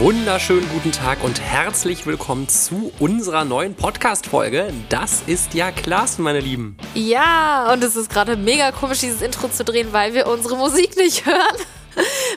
wunderschönen guten Tag und herzlich willkommen zu unserer neuen Podcast-Folge. Das ist ja Klaas, meine Lieben. Ja, und es ist gerade mega komisch, dieses Intro zu drehen, weil wir unsere Musik nicht hören.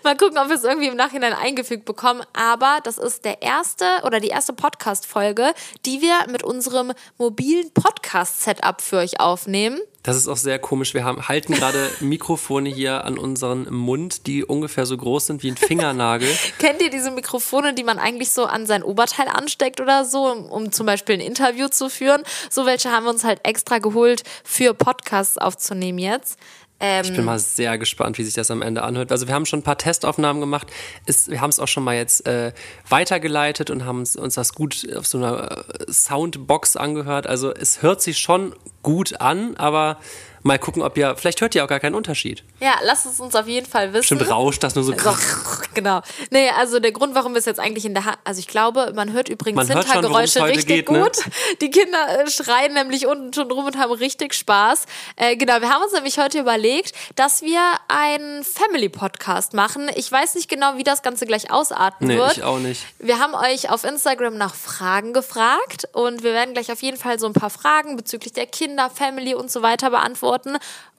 Mal gucken, ob wir es irgendwie im Nachhinein eingefügt bekommen. Aber das ist der erste oder die erste Podcast-Folge, die wir mit unserem mobilen Podcast-Setup für euch aufnehmen. Das ist auch sehr komisch. Wir haben, halten gerade Mikrofone hier an unseren Mund, die ungefähr so groß sind wie ein Fingernagel. Kennt ihr diese Mikrofone, die man eigentlich so an sein Oberteil ansteckt oder so, um, um zum Beispiel ein Interview zu führen? So welche haben wir uns halt extra geholt für Podcasts aufzunehmen jetzt. Ähm, Ich bin mal sehr gespannt, wie sich das am Ende anhört. Also wir haben schon ein paar Testaufnahmen gemacht. Es, wir haben es auch schon mal jetzt äh, weitergeleitet und haben uns, uns das gut auf so einer äh, Soundbox angehört. Also es hört sich schon gut an, aber mal gucken, ob ihr, vielleicht hört ihr auch gar keinen Unterschied. ja, lasst es uns auf jeden Fall wissen. Stimmt, rauscht das nur so. So, genau. Nee, also der Grund, warum wir es jetzt eigentlich in der Hand, also ich glaube, man hört übrigens Man hört schon, Hintergeräusche worum's heute richtig geht, ne? gut. Die Kinder äh, schreien nämlich unten schon rum und haben richtig Spaß. Äh, genau, wir haben uns nämlich heute überlegt, dass wir einen Family-Podcast machen. Ich weiß nicht genau, wie das Ganze gleich ausarten Nee, wird. ich auch nicht. Wir haben euch auf Instagram nach Fragen gefragt und wir werden gleich auf jeden Fall so ein paar Fragen bezüglich der Kinder, Family und so weiter beantworten.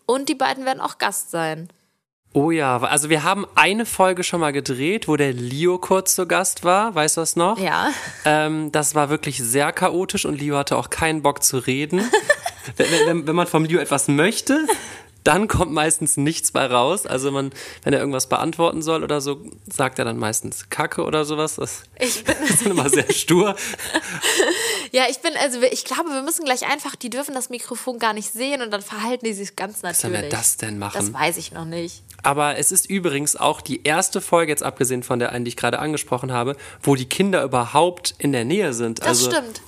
Und die beiden werden auch Gast sein. Oh ja, also wir haben eine Folge schon mal gedreht, wo der Leo kurz zu Gast war. Weißt du das noch? Ja. Ähm, das war wirklich sehr chaotisch und Leo hatte auch keinen Bock zu reden. wenn, wenn, wenn man vom Leo etwas möchte, dann kommt meistens nichts bei raus. Also man, wenn er irgendwas beantworten soll oder so, sagt er dann meistens Kacke oder sowas. Das Ich bin ist immer sehr stur. Ja, ich bin, also ich glaube, wir müssen gleich einfach, die dürfen das Mikrofon gar nicht sehen und dann verhalten die sich ganz Was soll natürlich. wir das denn machen? Das weiß ich noch nicht. Aber es ist übrigens auch die erste Folge, jetzt abgesehen von der einen, die ich gerade angesprochen habe, wo die Kinder überhaupt in der Nähe sind. Das also stimmt.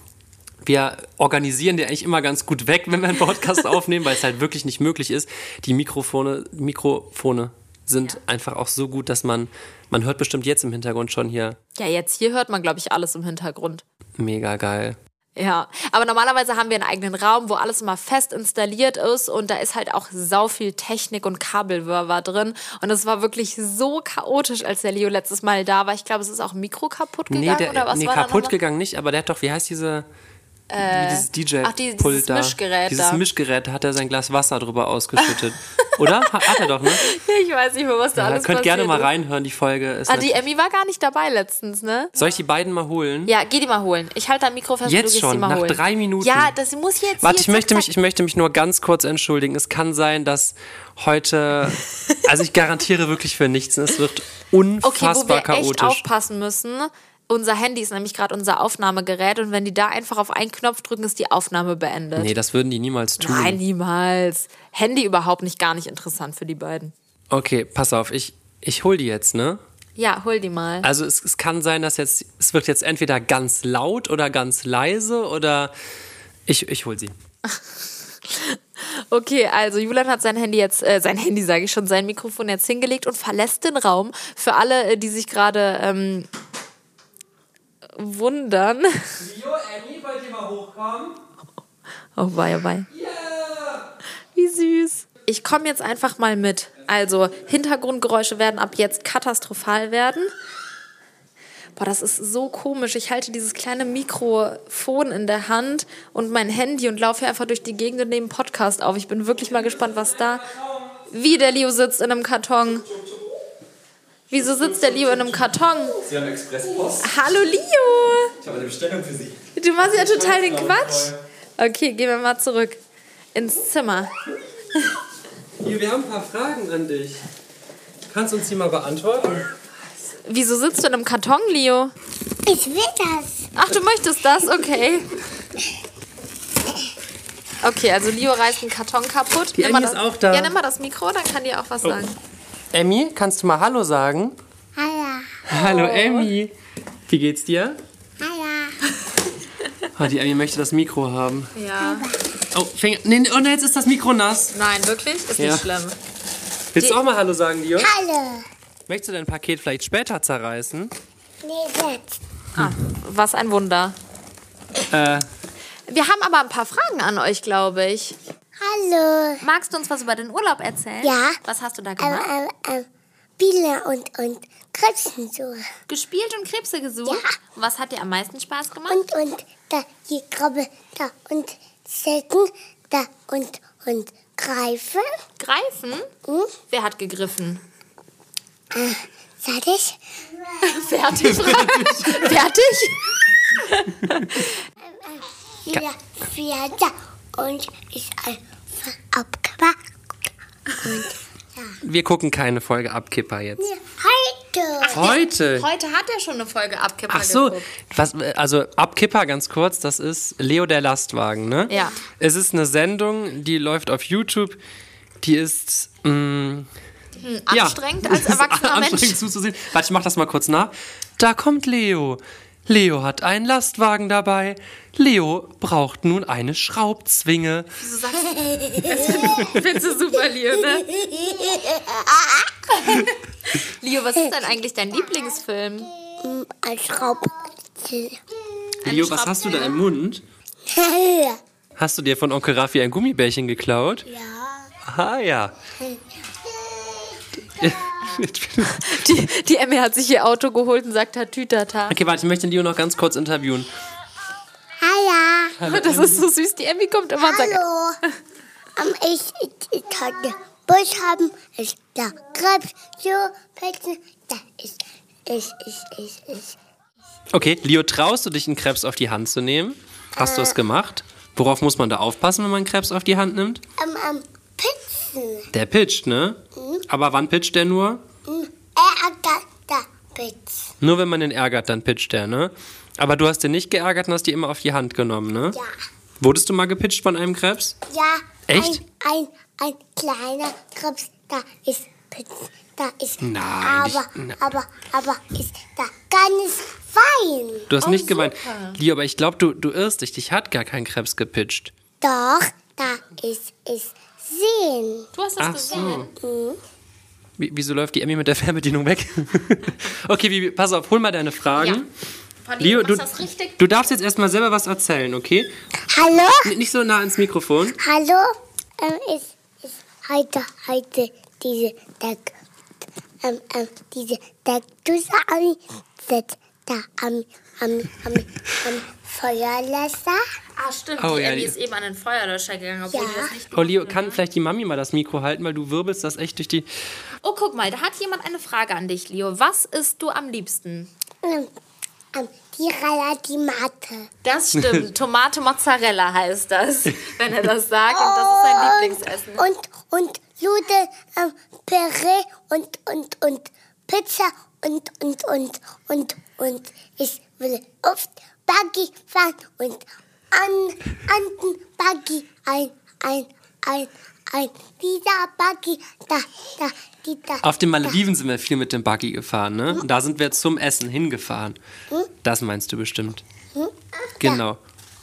Wir organisieren die eigentlich immer ganz gut weg, wenn wir einen Podcast aufnehmen, weil es halt wirklich nicht möglich ist. Die Mikrofone, Mikrofone sind einfach auch so gut, dass man, man hört bestimmt jetzt im Hintergrund schon hier Ja, jetzt hier hört man, glaube ich, alles im Hintergrund. mega geil. Ja, aber normalerweise haben wir einen eigenen Raum, wo alles immer fest installiert ist und da ist halt auch sau viel Technik und Kabelwirrwarr drin und es war wirklich so chaotisch, als der Leo letztes Mal da war. Ich glaube, es ist auch ein Mikro kaputt gegangen Nee, der, oder was nee war kaputt gegangen nicht, aber der hat doch, wie heißt diese, wie dieses DJ-Pult dieses da? Mischgerät Dieses da. Mischgerät, hat er sein Glas Wasser drüber ausgeschüttet. Oder? Hat, er doch, ne? Ich weiß nicht mehr, was da Ja, alles könnt gerne passiert mal ist. reinhören, die Folge ist. Ah, die Emmy war gar nicht dabei letztens, ne? Soll ich die beiden mal holen? Ja, geh die mal holen. Ich halte dein Mikro fest, Jetzt schon, mal nach holen. drei Minuten. Ja, das muss jetzt Warte, ich möchte, zack, mich, ich möchte mich nur ganz kurz entschuldigen. Es kann sein, dass heute, also ich garantiere wirklich für nichts, es wird Okay, wo unfassbar wir echt chaotisch. aufpassen müssen. Unser Handy ist nämlich gerade unser Aufnahmegerät und wenn die da einfach auf einen Knopf drücken, ist die Aufnahme beendet. Nee, das würden die niemals tun. Nein, niemals. Handy überhaupt nicht, gar nicht interessant für die beiden. Okay, pass auf, ich, ich hol die jetzt, ne? Ja, hol die mal. Also es, es kann sein, dass jetzt, es wird jetzt entweder ganz laut oder ganz leise oder ich, ich hol sie. Okay, also Julian hat sein Handy jetzt, äh, sein Handy sage ich schon, sein Mikrofon jetzt hingelegt und verlässt den Raum. Für alle, äh, die sich gerade ähm, wundern. Leo, Annie, wollt ihr mal hochkommen? Oh wei, oh wei. Wie süß. Ich komme jetzt einfach mal mit. Also, Hintergrundgeräusche werden ab jetzt katastrophal werden. Boah, das ist so komisch. Ich halte dieses kleine Mikrofon in der Hand und mein Handy und laufe einfach durch die Gegend und nehme einen Podcast auf. Ich bin wirklich mal gespannt, was da. Wie der Leo sitzt in einem Karton. Wieso sitzt der Leo in einem Karton? Sie haben Expresspost. Hallo Leo! Ich habe eine Bestellung für Sie. Du machst ja total den Quatsch. Okay, gehen wir mal zurück ins Zimmer. Hier, wir haben ein paar Fragen an dich. Kannst du uns die mal beantworten? Wieso sitzt du in einem Karton, Leo? Ich will das. Ach, du möchtest das? Okay. Okay, also Leo reißt einen Karton kaputt. Die Nimm mal Annie das, ist auch da. Ja, nimm mal das Mikro, dann kann die auch was sagen. Emmy, kannst du mal Hallo sagen? Hallo. Hallo Emmy. Wie geht's dir? Hallo. Oh, die Emmy möchte das Mikro haben. Ja. Oh, Finger. Nee, nee, oh, nee, jetzt ist das Mikro nass. Nein, wirklich? Ist Ja. nicht schlimm. Willst du auch mal Hallo sagen, Leo? Hallo. Möchtest du dein Paket vielleicht später zerreißen? Nee, jetzt. Ah, was ein Wunder. Äh, Wir haben aber ein paar Fragen an euch, glaube ich. Hallo. Magst du uns was über den Urlaub erzählen? Ja. Was hast du da Ähm, gemacht? ähm, ähm, Spiele und, und Krebsen so. Gespielt und Krebse gesucht? Ja. Was hat dir am meisten Spaß gemacht? Und, und da die Krabbe da und Säcken da und, und Greifen. Greifen? Hm? Wer hat gegriffen? Fertig? Fertig? Fertig? Wieder Pferde und ist einfach abgemacht. Und ja. Wir gucken keine Folge Abkipper jetzt. Heute. Heute. Heute hat er schon eine Folge Abkipper Ach so, geguckt. was, also Abkipper ganz kurz, das ist Leo der Lastwagen, ne? Ja. Es ist eine Sendung, die läuft auf YouTube, die ist mh, ja. Anstrengend als Es ist erwachsener anstrengend Mensch. zuzusehen. Warte, ich mach das mal kurz nach. Da kommt Leo. Leo hat einen Lastwagen dabei. Leo braucht nun eine Schraubzwinge. Du sagst, das findest du super, Leo, ne? Leo, was ist denn eigentlich dein Lieblingsfilm? Ein Schraub. Leo, was hast du da im Mund? ja. Hast du dir von Onkel Raffi ein Gummibärchen geklaut? Ah ja. Die, die Emmy hat sich ihr Auto geholt und sagt Tatütata. Okay, warte, ich möchte Leo noch ganz kurz interviewen. Hallo. Das ist so süß. Die Emmy kommt immer und sagt, Hallo. Ähm, ich, ich, ich hatte Busch haben, ist da Krebs, so, Plätze, da ist, ich, ich, ich, ich. Okay, Leo, traust du dich, einen Krebs auf die Hand zu nehmen? Hast du es gemacht? Worauf muss man da aufpassen, wenn man einen Krebs auf die Hand nimmt? Ähm, ähm, Pizzen. Der pitcht, ne? Aber wann pitcht der nur? Er da, Pizzen. Nur wenn man den ärgert, dann pitcht der, ne? Aber du hast den nicht geärgert und hast die immer auf die Hand genommen, ne? Ja. Wurdest du mal gepitcht von einem Krebs? Ja. Echt? Ein, ein, ein kleiner Krebs, da ist Pizzen. Da ist, Nein, aber, nicht- na- aber, aber ist da ganz fein. Du hast Oh, nicht gemeint. Leo, aber ich glaube, du, du irrst dich. Dich hat gar kein Krebs gepitcht. Doch, da ist es sehen. du hast das Ach gesehen. so. Wie, wieso läuft die Emmy mit der Fernbedienung weg? okay, Bibi, pass auf, hol mal deine Fragen. Ja. Leo, du du, darfst jetzt erstmal selber was erzählen, okay? Hallo? N- Nicht so nah ins Mikrofon. Hallo? Ähm, ist, ist heute, heute diese Tag, ähm, ähm, diese Tag, du sagst, da am, am, am, am Feuerlöscher. Ah, stimmt. Oh, die ja, Emmy ist eben an den Feuerlöscher gegangen, obwohl Ja. die das nicht Oh, Leo, kann vielleicht die Mami mal das Mikro halten, weil du wirbelst das echt durch die... Oh, guck mal, da hat jemand eine Frage an dich, Leo. Was isst du am liebsten? Ähm, ähm, die Relatimate. Das stimmt. Tomate Mozzarella heißt das, wenn er das sagt. Und das ist sein Lieblingsessen. Und, und Nudeln, ähm, Püree und, und, und Pizza und, und, und, und, und ich will oft Buggy fahren und an, an den Buggy ein, ein, ein, ein. Dieser Buggy, da, da, die, da. Auf den Malediven sind wir viel mit dem Buggy gefahren, ne? Und da sind wir zum Essen hingefahren. Das meinst du bestimmt. Genau.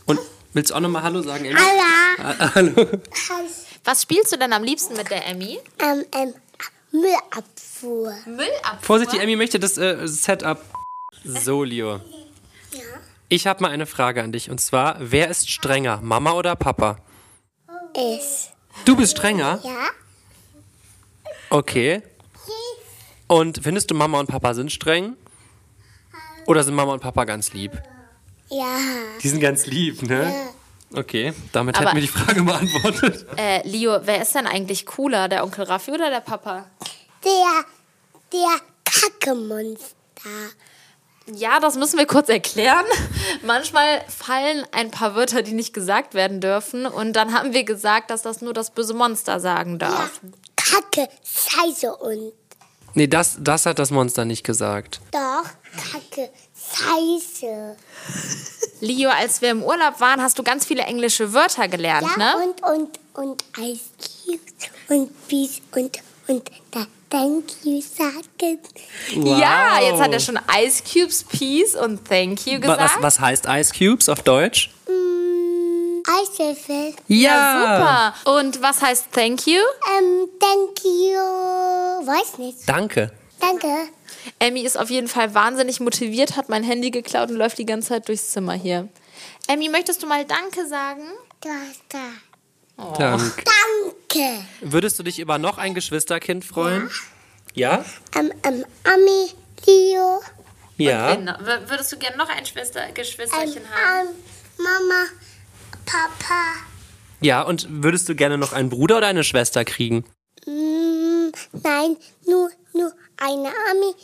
Und willst du auch nochmal Hallo sagen, Emmy? Allah. Hallo. Was spielst du denn am liebsten mit der Emmy? Ähm, ähm, Müllabfuhr. Müllabfuhr. Vorsicht, die Emmy möchte das äh, Setup. So, Leo. Ich habe mal eine Frage an dich und zwar: Wer ist strenger, Mama oder Papa? Ist. Du bist strenger? Ja? Okay. Und findest du, Mama und Papa sind streng? Oder sind Mama und Papa ganz lieb? Ja. Die sind ganz lieb, ne? Okay, damit Aber- hätten wir die Frage beantwortet. Äh, Leo, wer ist denn eigentlich cooler, der Onkel Raffi oder der Papa? Der, der Kackemonster. Ja, das müssen wir kurz erklären. Manchmal fallen ein paar Wörter, die nicht gesagt werden dürfen. Und dann haben wir gesagt, dass das nur das böse Monster sagen Ja. darf. Kacke, Scheiße und Nee, das, das hat das Monster nicht gesagt. doch Kacke, Scheiße. Leo, als wir im Urlaub waren, hast du ganz viele englische Wörter gelernt, Ja, ne? und, und, und Ice Cubes und Peace und, und da Thank you sagen. Ja, jetzt hat er schon Ice Cubes, Peace und Thank you gesagt. Was, was heißt Ice Cubes auf Deutsch? Mm, Eiswürfel. Ja, super. Und was heißt Thank you? Ähm, thank you. Weiß nicht. Danke. Danke. Emmy ist auf jeden Fall wahnsinnig motiviert, hat mein Handy geklaut und läuft die ganze Zeit durchs Zimmer hier. Emmy, möchtest du mal Danke sagen? Du hast da. Danke. Danke. Würdest du dich über noch ein Geschwisterkind freuen? Ja? Ähm, ähm, Ami, Leo, Ja. Wen noch? W- Würdest du gerne noch ein Schwester, ähm, Geschwisterchen haben? ähm, Mama, Papa, Ja, und würdest du gerne noch einen Bruder oder eine Schwester kriegen? mm, nein, nur, nur eine Ami.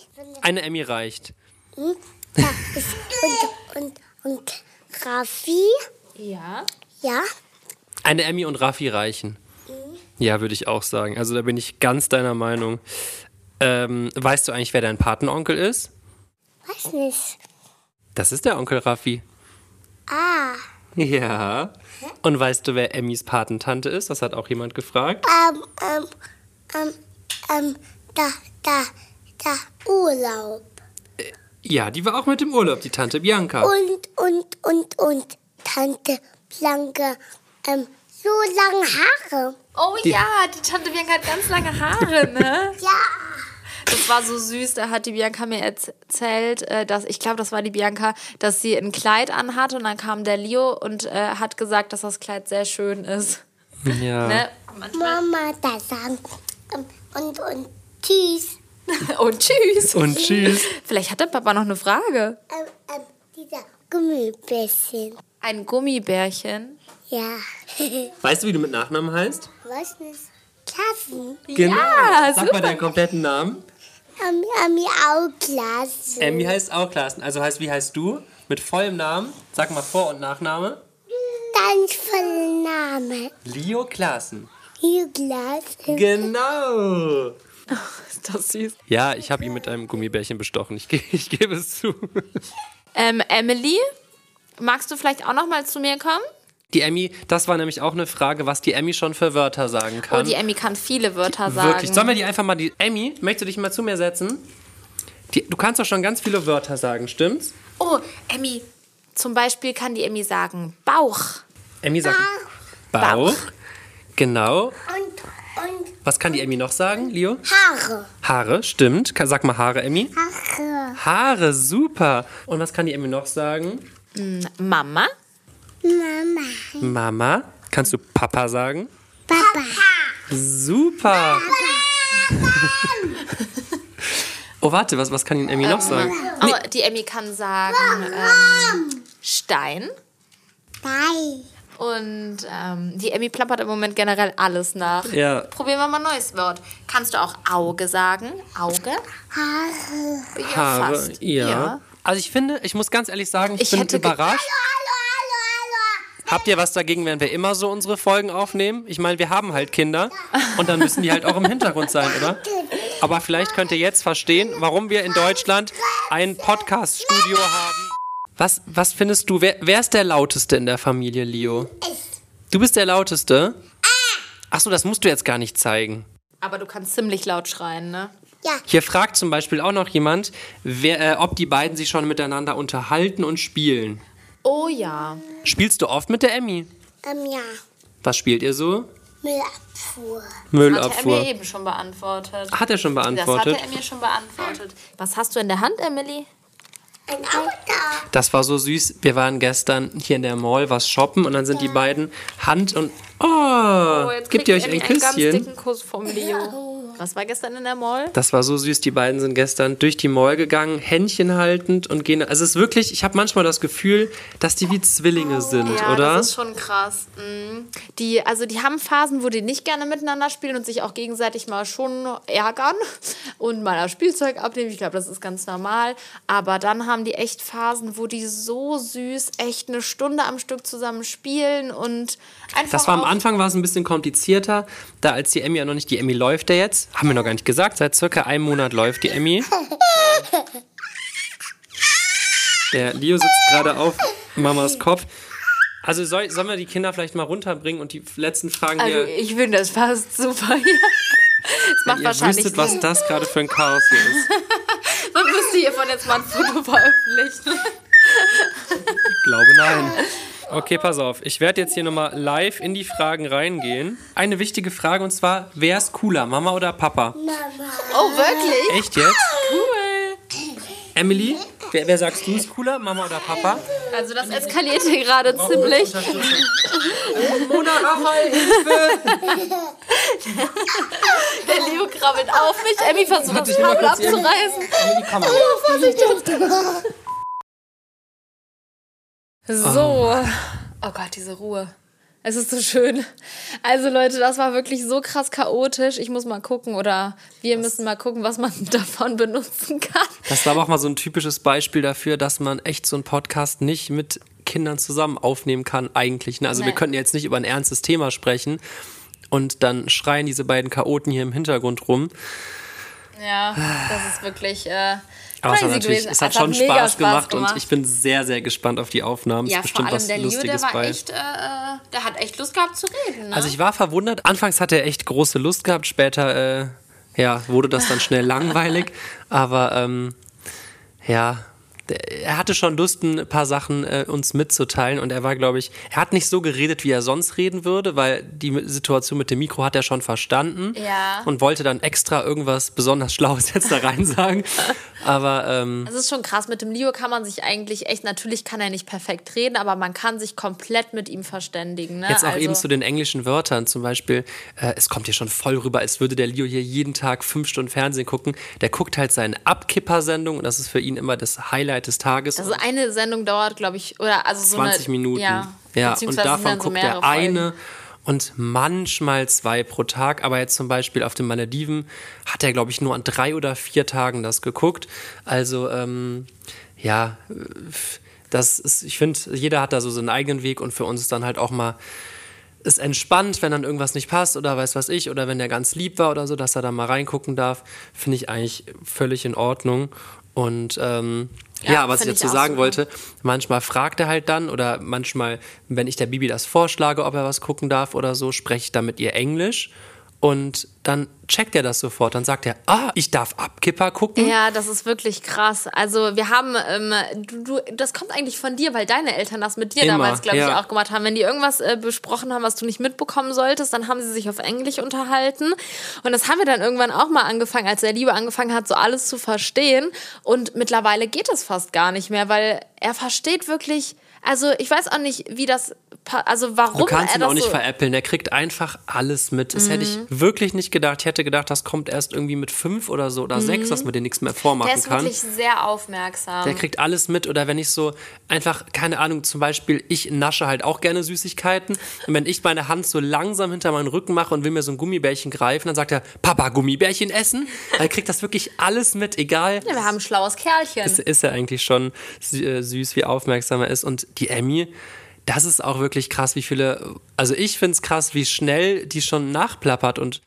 Eine Emmy reicht. Hm? Da ist und, und, und Raffi, Ja. ja. Eine Emmy und Raffi reichen. Ja, würde ich auch sagen. Also da bin ich ganz deiner Meinung. Ähm, weißt du eigentlich, wer dein Patenonkel ist? Weiß nicht. Das ist der Onkel Raffi. Ah, Ja. Und weißt du, wer Emmys Patentante ist? Das hat auch jemand gefragt. ähm, ähm, ähm, ähm, da, da, da, Urlaub. Ja, die war auch mit im Urlaub, die Tante Bianca. Und, und, und, und Tante Blanke, ähm, so lange Haare. Oh ja, die Tante Bianca hat ganz lange Haare, ne? Ja. Das war so süß, da hat die Bianca mir erzählt, äh, dass, ich glaube, das war die Bianca, dass sie ein Kleid anhat und dann kam der Leo und äh, hat gesagt, dass das Kleid sehr schön ist. Ja. Ne? Mama da sagen, ähm, und, und tschüss. Und tschüss. Und tschüss. Vielleicht hat der Papa noch eine Frage. Ähm, ähm, dieser Gummibärchen. Ein Gummibärchen. Ja. Weißt du, wie du mit Nachnamen heißt? Was nicht? Klassen. Genau. Ja, Sag super. mal deinen kompletten Namen. Ami, Ami auch Klassen. Emmy heißt auch Klassen. Also heißt, wie heißt du? Mit vollem Namen. Sag mal Vor- und Nachname. Ganz voller Name. Leo Klassen. Hier Klassen. Genau. Ist das süß. Ja, ich habe ihn mit einem Gummibärchen bestochen. Ich, ich gebe es zu. Ähm, Emily, magst du vielleicht auch noch mal zu mir kommen? Die Emmy, das war nämlich auch eine Frage, was die Emmy schon für Wörter sagen kann. Oh, die Emmy kann viele Wörter sagen. Wirklich. Sollen wir die einfach mal die. Emmy, möchtest du dich mal zu mir setzen? Die, du kannst doch schon ganz viele Wörter sagen, stimmt's? Oh, Emmy, zum Beispiel kann die Emmy sagen Bauch. Emmy sagt Bauch. Genau. Und, und Was kann die Emmy noch sagen, Leo? Haare. Haare, stimmt. Sag mal Haare, Emmy. Haare. Haare, super. Und was kann die Emmy noch sagen? Mama. Mama. Mama. Kannst du Papa sagen? Papa. Super. oh, warte, was, was kann die Emmy noch sagen? Oh, die Emmy kann sagen ähm, Stein. Drei. Und ähm, die Emmy plappert im Moment generell alles nach. Ja. Probieren wir mal ein neues Wort. Kannst du auch Auge sagen? Auge? Haare. Ja, Haare, fast. ja. Also ich finde, ich muss ganz ehrlich sagen, ich, Ich bin überrascht. Hallo, hallo. Habt ihr was dagegen, wenn wir immer so unsere Folgen aufnehmen? Ich meine, wir haben halt Kinder und dann müssen die halt auch im Hintergrund sein, oder? Aber vielleicht könnt ihr jetzt verstehen, warum wir in Deutschland ein Podcast-Studio haben. Was, was findest du, wer, wer ist der Lauteste in der Familie, Leo? Du bist der Lauteste? Achso, das musst du jetzt gar nicht zeigen. Aber du kannst ziemlich laut schreien, ne? Ja. Hier fragt zum Beispiel auch noch jemand, wer, äh, ob die beiden sich schon miteinander unterhalten und spielen. Oh ja. Spielst du oft mit der Emmy? Ähm, ja. Was spielt ihr so? Müllabfuhr. Hat er Müllabfuhr. mir eben schon beantwortet. Hat er schon Das beantwortet? hat er mir schon beantwortet. Was hast du in der Hand, Emily? Ein Auto. Das war so süß. Wir waren gestern hier in der Mall was shoppen und dann sind die beiden Hand und oh, gibt ihr euch ein Emmy einen ganz Küsschen? dicken Kuss vom Leo. Was war gestern in der Mall? Das war so süß. Die beiden sind gestern durch die Mall gegangen, Händchen haltend und gehen. Also es ist wirklich. Ich habe manchmal das Gefühl, dass die wie Zwillinge sind, Ja, oder? das ist schon krass. Mhm. Die, also die haben Phasen, wo die nicht gerne miteinander spielen und sich auch gegenseitig mal schon ärgern und mal das Spielzeug abnehmen. Ich glaube, das ist ganz normal. Aber dann haben die echt Phasen, wo die so süß echt eine Stunde am Stück zusammen spielen und einfach Das war am Anfang war es ein bisschen komplizierter, da als die Emmy ja noch nicht, die Emmy läuft ja jetzt, haben wir noch gar nicht gesagt, seit circa einem Monat läuft die Emmy. Der Leo sitzt gerade auf Mamas Kopf. Also soll, sollen wir die Kinder vielleicht mal runterbringen und die letzten Fragen Also hier, ich finde das fast super hier. Es macht ihr wahrscheinlich wüsstet, was Sinn. das gerade für ein Chaos hier ist. Man müsste hiervon jetzt mal ein Foto veröffentlichen. Ich glaube nein. Okay, pass auf. Ich werde jetzt hier nochmal live in die Fragen reingehen. Eine wichtige Frage und zwar, wer ist cooler, Mama oder Papa? Oh, wirklich? Echt jetzt? Cool. Emily, wer, wer sagst du ist cooler, Mama oder Papa? Also das eskaliert hier gerade ziemlich. Mona Raphael, Hilfe! Der Leo krabbelt auf mich. Emmy versucht das dich mal Kabel abzureißen. Die Kamera. So. Oh Gott, diese Ruhe. Es ist so schön. Also Leute, das war wirklich so krass chaotisch. Ich muss mal gucken oder wir müssen mal gucken, was man davon benutzen kann. Das war aber auch mal so ein typisches Beispiel dafür, dass man echt so einen Podcast nicht mit Kindern zusammen aufnehmen kann, eigentlich. Ne? Also wir Nee. könnten jetzt nicht über ein ernstes Thema sprechen und dann schreien diese beiden Chaoten hier im Hintergrund rum. Ja, das ist wirklich äh, Aber es hat natürlich, es hat Einfach schon mega Spaß gemacht, und ich bin sehr, sehr gespannt auf die Aufnahmen. ja, ist bestimmt vor allem was der Leo, Lustiges der war bei. echt, äh, der hat echt Lust gehabt zu reden. Ne? Also ich war verwundert. Anfangs hat er echt große Lust gehabt, später äh, ja, wurde das dann schnell langweilig. Aber ähm, ja, der- er hatte schon Lust, ein paar Sachen äh, uns mitzuteilen und er war, glaube ich, er hat nicht so geredet, wie er sonst reden würde, weil die Situation mit dem Mikro hat er schon verstanden Ja. und wollte dann extra irgendwas besonders Schlaues jetzt da rein sagen. Aber ähm, Es ist schon krass. Mit dem Leo kann man sich eigentlich echt, natürlich kann er nicht perfekt reden, aber man kann sich komplett mit ihm verständigen. Ne? Jetzt auch also, eben zu den englischen Wörtern zum Beispiel. Äh, es kommt hier schon voll rüber, als würde der Leo hier jeden Tag fünf Stunden Fernsehen gucken. Der guckt halt seine Abkipper-Sendung und das ist für ihn immer das Highlight des Tages. Also eine Sendung dauert, glaube ich, oder also so 20 eine, Minuten. Ja, ja und davon so guckt er eine und manchmal zwei pro Tag. Aber jetzt zum Beispiel auf den Malediven hat er, glaube ich, nur an drei oder vier Tagen das geguckt. Also, ähm, ja, das ist, ich finde, jeder hat da so seinen eigenen Weg und für uns ist dann halt auch mal ist entspannt, wenn dann irgendwas nicht passt oder weiß was ich oder wenn der ganz lieb war oder so, dass er da mal reingucken darf, finde ich eigentlich völlig in Ordnung. Und ähm, ja, Ja, was ich ich dazu auch sagen super. wollte, manchmal fragt er halt dann oder manchmal, wenn ich der Bibi das vorschlage, ob er was gucken darf oder so, spreche ich dann mit ihr Englisch und dann checkt er das sofort. Dann sagt er, ah, ich darf Abkipper gucken. Ja, das ist wirklich krass. Also wir haben, ähm, du, du, das kommt eigentlich von dir, weil deine Eltern das mit dir Immer, damals, glaube ich, ja. auch gemacht haben. Wenn die irgendwas äh, besprochen haben, was du nicht mitbekommen solltest, dann haben sie sich auf Englisch unterhalten. Und das haben wir dann irgendwann auch mal angefangen, als der Liebe angefangen hat, so alles zu verstehen. Und mittlerweile geht es fast gar nicht mehr, weil er versteht wirklich. Also ich weiß auch nicht, wie das, also warum Du kannst er ihn auch nicht so, Mhm. veräppeln. Er kriegt einfach alles mit. Das hätte ich wirklich nicht gedacht. Ich hätte gedacht, das kommt erst irgendwie mit fünf oder so oder sechs, dass man dir nichts mehr vormachen Mhm. Der ist kann. wirklich sehr aufmerksam. Der kriegt alles mit. Oder wenn ich so einfach, keine Ahnung, zum Beispiel, ich nasche halt auch gerne Süßigkeiten. Und wenn ich meine Hand so langsam hinter meinen Rücken mache und will mir so ein Gummibärchen greifen, dann sagt er, Papa, Gummibärchen essen? Er kriegt das wirklich alles mit, egal. ja, wir haben ein schlaues Kerlchen. ist, ist er eigentlich schon äh, süß, wie aufmerksam er ist. Und die Emmy, das ist auch wirklich krass, wie viele. Also ich finde es krass, wie schnell die schon nachplappert und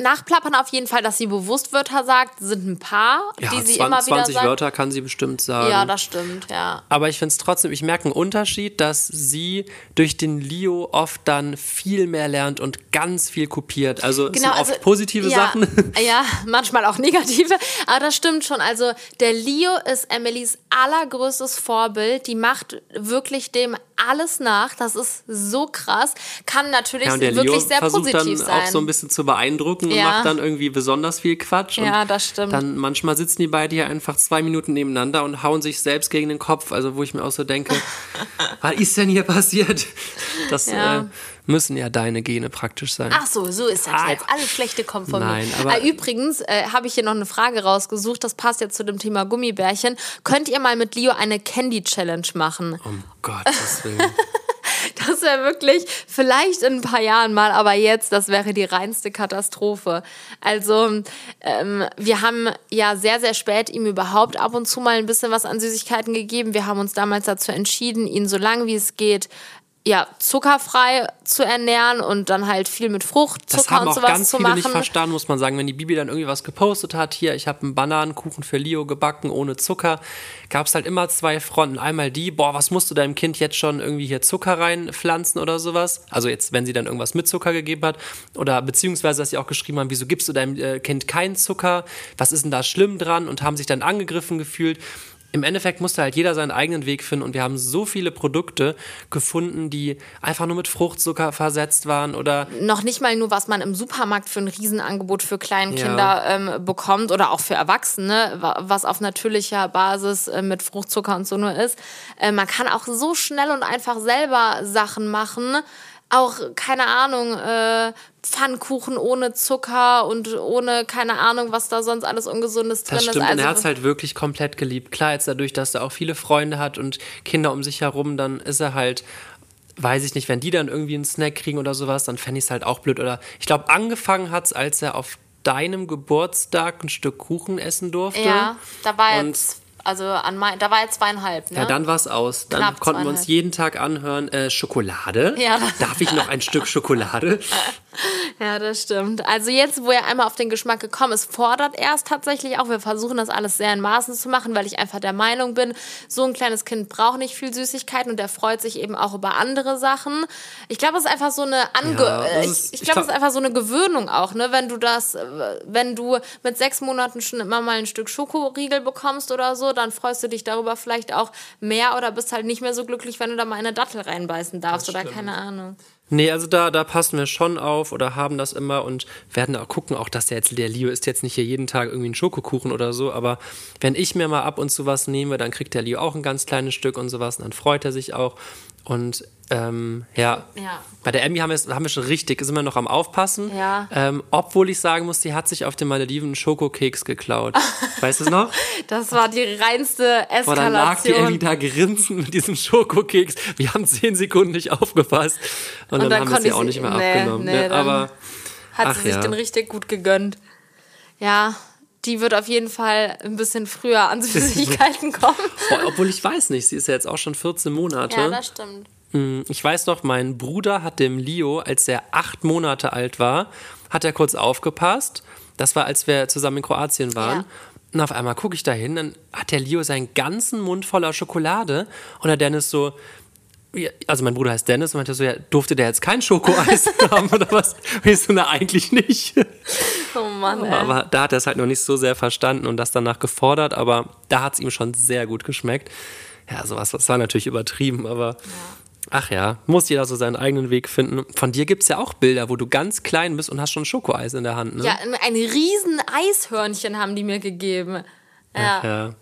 Nachplappern auf jeden Fall, dass sie bewusst Wörter sagt, sind ein paar, ja, die sie 20, immer wieder 20 sagt. Wörter kann sie bestimmt sagen. Ja, das stimmt, ja. Aber ich finde es trotzdem, ich merke einen Unterschied, dass sie durch den Leo oft dann viel mehr lernt und ganz viel kopiert. Also es sind oft positive ja, Sachen. Ja, manchmal auch negative. Aber das stimmt schon. Also der Leo ist Emilys allergrößtes Vorbild. Die macht wirklich dem alles nach. Das ist so krass. Kann natürlich Ja, und der wirklich Leo sehr versucht positiv dann sein. auch so ein bisschen zu beeindrucken und Ja. macht dann irgendwie besonders viel Quatsch. Ja, und das stimmt. Dann manchmal sitzen die beide hier einfach zwei Minuten nebeneinander und hauen sich selbst gegen den Kopf. Also wo ich mir auch so denke, was ist denn hier passiert? Das Ja. äh, müssen ja deine Gene praktisch sein. Ach so, so ist das Ah, jetzt. Alles Schlechte kommt von Nein, mir. aber- Ah, übrigens äh, habe ich hier noch eine Frage rausgesucht. Das passt jetzt zu dem Thema Gummibärchen. Könnt ihr mal mit Leo eine Candy Challenge machen? Um Gottes Willen. Das wäre wirklich vielleicht in ein paar Jahren mal, aber jetzt, das wäre die reinste Katastrophe. Also, ähm, wir haben ja sehr, sehr spät ihm überhaupt ab und zu mal ein bisschen was an Süßigkeiten gegeben. Wir haben uns damals dazu entschieden, ihn so lange wie es geht, ja, zuckerfrei zu ernähren und dann halt viel mit Frucht, Das Zucker haben und auch sowas ganz zu viele machen. nicht verstanden, muss man sagen. Wenn die Bibi dann irgendwie was gepostet hat, hier, ich habe einen Bananenkuchen für Leo gebacken ohne Zucker, gab es halt immer zwei Fronten. Einmal die, boah, was musst du deinem Kind jetzt schon irgendwie hier Zucker reinpflanzen oder sowas? Also jetzt, wenn sie dann irgendwas mit Zucker gegeben hat. Oder beziehungsweise, dass sie auch geschrieben haben, wieso gibst du deinem äh, Kind keinen Zucker? Was ist denn da schlimm dran? Und haben sich dann angegriffen gefühlt. Im Endeffekt musste halt jeder seinen eigenen Weg finden und wir haben so viele Produkte gefunden, die einfach nur mit Fruchtzucker versetzt waren oder noch nicht mal nur, was man im Supermarkt für ein Riesenangebot für Kleinkinder Ja. ähm, bekommt oder auch für Erwachsene, wa- was auf natürlicher Basis äh, mit Fruchtzucker und so nur ist. Äh, man kann auch so schnell und einfach selber Sachen machen. Auch, keine Ahnung, äh, Pfannkuchen ohne Zucker und ohne, keine Ahnung, was da sonst alles Ungesundes drin Das ist. stimmt, und Also, er hat es halt wirklich komplett geliebt. Klar, jetzt dadurch, dass er auch viele Freunde hat und Kinder um sich herum, dann ist er halt, weiß ich nicht, wenn die dann irgendwie einen Snack kriegen oder sowas, dann fände ich es halt auch blöd. Oder ich glaube, angefangen hat es, als er auf deinem Geburtstag ein Stück Kuchen essen durfte. ja, da war Und- jetzt, also an mein, da war jetzt zweieinhalb, ne? Ja, dann war es aus. Dann Knapp konnten wir uns jeden Tag anhören, äh, Schokolade. Ja. Darf ich noch ein Stück Schokolade? Ja, das stimmt. Also jetzt, wo er einmal auf den Geschmack gekommen ist, fordert er es tatsächlich auch. Wir versuchen das alles sehr in Maßen zu machen, weil ich einfach der Meinung bin, so ein kleines Kind braucht nicht viel Süßigkeiten und er freut sich eben auch über andere Sachen. Ich glaube, es ist einfach so eine Ange Ja, ist- ich, ich glaube, es ist einfach so eine Gewöhnung auch, ne? Wenn du das, wenn du mit sechs Monaten schon immer mal ein Stück Schokoriegel bekommst oder so, dann freust du dich darüber vielleicht auch mehr oder bist halt nicht mehr so glücklich, wenn du da mal eine Dattel reinbeißen darfst oder keine Ahnung. Nee, also da, da passen wir schon auf oder haben das immer und werden auch gucken, auch dass der jetzt, der Leo isst jetzt nicht hier jeden Tag irgendwie einen Schokokuchen oder so, aber wenn ich mir mal ab und zu was nehme, dann kriegt der Leo auch ein ganz kleines Stück und sowas und dann freut er sich auch. Und ähm, ja, Ja. bei der Emmy haben wir, haben wir schon richtig, sind wir noch am Aufpassen. Ja. Ähm, obwohl ich sagen muss, die hat sich auf den Malediven Schokokeks geklaut. weißt du es noch? Das war die reinste Boah, dann lag die Emmy Eskalation. da grinsend mit diesem Schokokeks. Wir haben zehn Sekunden nicht aufgepasst. Und, dann, dann haben wir sie auch nicht mehr nee, abgenommen. nee, ne? Aber Hat sie sich ja. den richtig gut gegönnt. Ja, die wird auf jeden Fall ein bisschen früher an Süßigkeiten kommen. boah, obwohl ich weiß nicht, sie ist ja jetzt auch schon 14 Monate. Ja, das stimmt. Ich weiß noch, mein Bruder hat dem Leo, als er acht Monate alt war, hat er kurz aufgepasst. Das war, als wir zusammen in Kroatien waren. Ja. Und auf einmal gucke ich da hin, dann hat der Leo seinen ganzen Mund voller Schokolade. Und der Dennis so, also mein Bruder heißt Dennis und meinte so, ja, durfte der jetzt kein Schokoeis haben oder was? Ich so, na, eigentlich nicht. Oh Mann, ey. Aber da hat er es halt noch nicht so sehr verstanden und das danach gefordert, aber da hat es ihm schon sehr gut geschmeckt. Ja, sowas, das war natürlich übertrieben, aber ach ja, muss jeder so seinen eigenen Weg finden. Von dir gibt es ja auch Bilder, wo du ganz klein bist und hast schon Schokoeis in der Hand, ne? Ja, ein riesen Eishörnchen haben die mir gegeben. Ja, ja.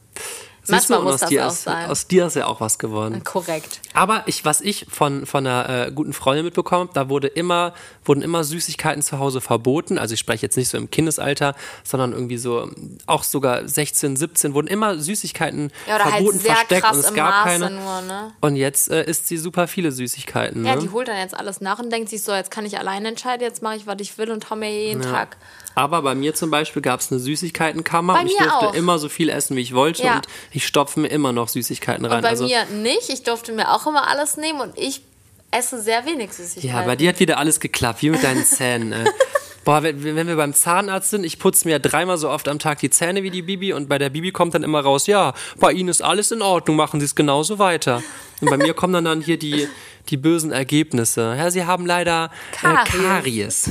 Manchmal und muss aus das dir auch ist, sein. Aus dir ist ja auch was geworden. korrekt. Aber ich, was ich von, von einer äh, guten Freundin mitbekommen habe, da wurde immer, wurden immer Süßigkeiten zu Hause verboten. Also ich spreche jetzt nicht so im Kindesalter, sondern irgendwie so, auch sogar 16, 17 wurden immer Süßigkeiten Ja, oder halt verboten, sehr versteckt krass und es im gab Maße keine. nur, ne? Und jetzt äh, isst sie super viele Süßigkeiten. Ne? Ja, die holt dann jetzt alles nach und denkt sich so, jetzt kann ich alleine entscheiden, jetzt mache ich, was ich will und hau mir jeden Tag. Aber bei mir zum Beispiel gab es eine Süßigkeitenkammer Bei und ich durfte auch. immer so viel essen, wie ich wollte Ja. und ich stopfe mir immer noch Süßigkeiten rein. Und bei also, mir nicht. Ich durfte mir auch immer alles nehmen und ich esse sehr wenig Süßigkeiten. Ja, bei dir hat wieder alles geklappt, wie mit deinen Zähnen. Äh. Boah, wenn, wenn wir beim Zahnarzt sind, ich putze mir dreimal so oft am Tag die Zähne wie die Bibi und bei der Bibi kommt dann immer raus, ja, bei Ihnen ist alles in Ordnung, machen Sie es genauso weiter. Und bei mir kommen dann, dann hier die, die bösen Ergebnisse. Ja, Sie haben leider Karies. Äh, Karies.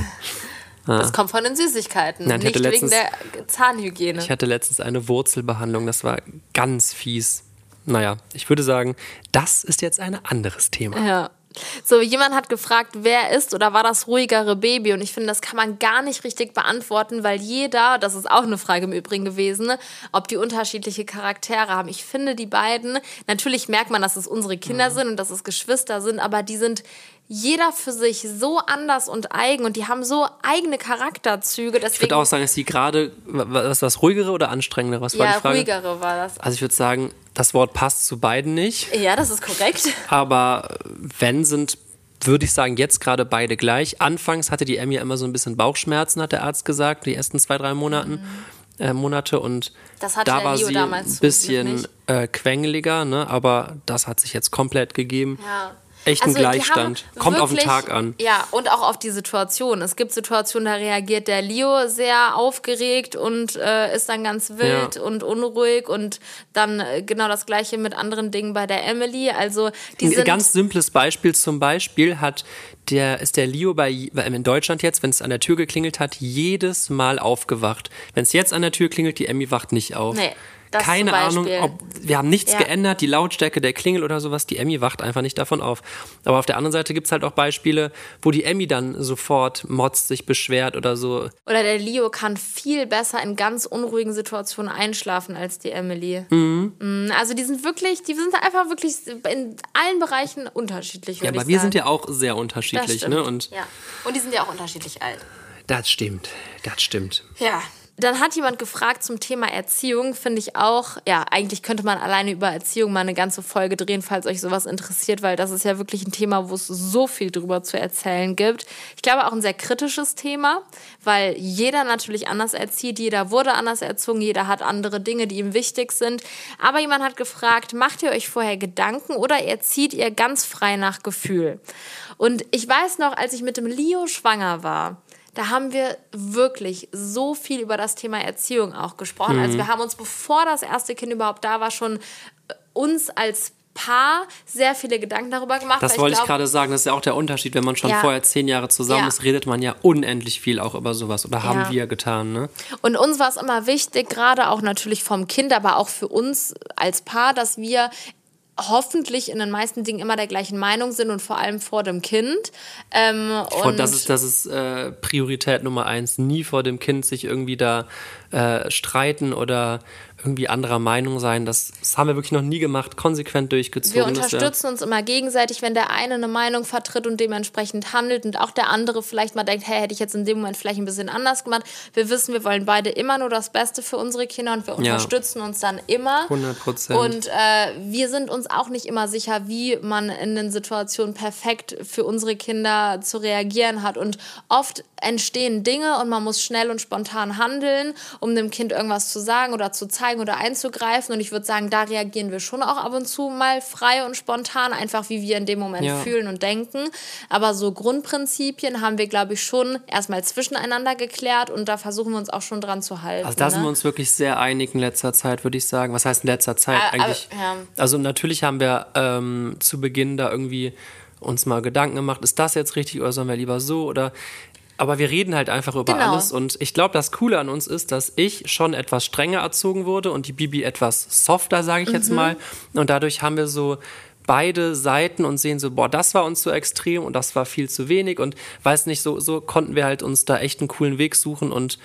Das kommt von den Süßigkeiten, Nein, ich nicht hatte wegen letztens- der Zahnhygiene. Ich hatte letztens eine Wurzelbehandlung, das war ganz fies. Naja, ich würde sagen, das ist jetzt ein anderes Thema. Ja. So, jemand hat gefragt, wer ist oder war das ruhigere Baby? Und ich finde, das kann man gar nicht richtig beantworten, weil jeder, das ist auch eine Frage im Übrigen gewesen, ob die unterschiedliche Charaktere haben. Ich finde, die beiden, natürlich merkt man, dass es unsere Kinder sind und dass es Geschwister sind, aber die sind jeder für sich so anders und eigen und die haben so eigene Charakterzüge. Ich Deswegen, würde auch sagen, dass die gerade, was das ruhigere oder anstrengendere? Was war ja, die Frage? ruhigere war das. Also ich würde sagen, das Wort passt zu beiden nicht. Ja, das ist korrekt. Aber wenn sind, würde ich sagen, jetzt gerade beide gleich. Anfangs hatte die Emmy immer so ein bisschen Bauchschmerzen, hat der Arzt gesagt, die ersten zwei, drei Monaten, äh, Monate. Und Das hatte da war Leo sie damals ein bisschen äh, quengeliger, ne? aber das hat sich jetzt komplett gegeben. Ja. Echt ein Also, Gleichstand. Kommt auf den wirklich- Tag an. Ja, und auch auf die Situation. Es gibt Situationen, da reagiert der Leo sehr aufgeregt und äh, ist dann ganz wild Ja. und unruhig und dann äh, genau das gleiche mit anderen Dingen bei der Emily. Also die Ein ganz simples Beispiel zum Beispiel hat der, ist der Leo bei, in Deutschland jetzt, wenn es an der Tür geklingelt hat, jedes Mal aufgewacht. Wenn es jetzt an der Tür klingelt, die Emmy wacht nicht auf. Nee. Das Keine Ahnung, ob wir haben nichts Ja. geändert, die Lautstärke der Klingel oder sowas, die Emmy wacht einfach nicht davon auf. Aber auf der anderen Seite gibt es halt auch Beispiele, wo die Emmy dann sofort motzt, sich beschwert oder so. Oder der Leo kann viel besser in ganz unruhigen Situationen einschlafen als die Emily. Mhm. Also die sind wirklich, die sind einfach wirklich in allen Bereichen unterschiedlich. Ja, aber wir sagen. sind ja auch sehr unterschiedlich, ne? Und ja. Und die sind ja auch unterschiedlich alt. das stimmt, das stimmt. Ja. Dann hat jemand gefragt zum Thema Erziehung, finde ich auch, ja, eigentlich könnte man alleine über Erziehung mal eine ganze Folge drehen, falls euch sowas interessiert, weil das ist ja wirklich ein Thema, wo es so viel drüber zu erzählen gibt. Ich glaube auch ein sehr kritisches Thema, weil jeder natürlich anders erzieht, jeder wurde anders erzogen, jeder hat andere Dinge, die ihm wichtig sind. Aber jemand hat gefragt, macht ihr euch vorher Gedanken oder erzieht ihr ganz frei nach Gefühl? Und ich weiß noch, als ich mit dem Leo schwanger war, da haben wir wirklich so viel über das Thema Erziehung auch gesprochen. Mhm. Also wir haben uns, bevor das erste Kind überhaupt da war, schon äh, uns als Paar sehr viele Gedanken darüber gemacht. Das wollte ich glaub, gerade sagen, das ist ja auch der Unterschied. Wenn man schon Ja. vorher zehn Jahre zusammen Ja. ist, redet man ja unendlich viel auch über sowas. Oder haben Ja. wir getan, ne? Und uns war es immer wichtig, gerade auch natürlich vom Kind, aber auch für uns als Paar, dass wir hoffentlich in den meisten Dingen immer der gleichen Meinung sind und vor allem vor dem Kind. Ähm, und das ist, das ist äh, Priorität Nummer eins. Nie vor dem Kind sich irgendwie da äh, streiten oder irgendwie anderer Meinung sein. Das, das haben wir wirklich noch nie gemacht, konsequent durchgezogen. Wir ja- unterstützen uns immer gegenseitig, wenn der eine eine Meinung vertritt und dementsprechend handelt und auch der andere vielleicht mal denkt, hey, hätte ich jetzt in dem Moment vielleicht ein bisschen anders gemacht. Wir wissen, wir wollen beide immer nur das Beste für unsere Kinder und wir Ja. unterstützen uns dann immer. 100 Prozent. Und äh, wir sind uns auch nicht immer sicher, wie man in den Situationen perfekt für unsere Kinder zu reagieren hat. Und oft entstehen Dinge und man muss schnell und spontan handeln, um dem Kind irgendwas zu sagen oder zu zeigen oder einzugreifen. Und ich würde sagen, da reagieren wir schon auch ab und zu mal frei und spontan, einfach wie wir in dem Moment Ja. fühlen und denken. Aber so Grundprinzipien haben wir, glaube ich, schon erstmal zwischeneinander geklärt und da versuchen wir uns auch schon dran zu halten. Also da sind ne? wir uns wirklich sehr einig in letzter Zeit, würde ich sagen. Was heißt in letzter Zeit aber- eigentlich? ja. Also natürlich haben wir ähm, zu Beginn da irgendwie uns mal Gedanken gemacht, ist das jetzt richtig oder sollen wir lieber so oder aber wir reden halt einfach über Genau. alles und ich glaube, das Coole an uns ist, dass ich schon etwas strenger erzogen wurde und die Bibi etwas softer, sage ich jetzt Mhm. mal. Und dadurch haben wir so beide Seiten und sehen so, boah, das war uns zu extrem und das war viel zu wenig und weiß nicht, so, so konnten wir halt uns da echt einen coolen Weg suchen und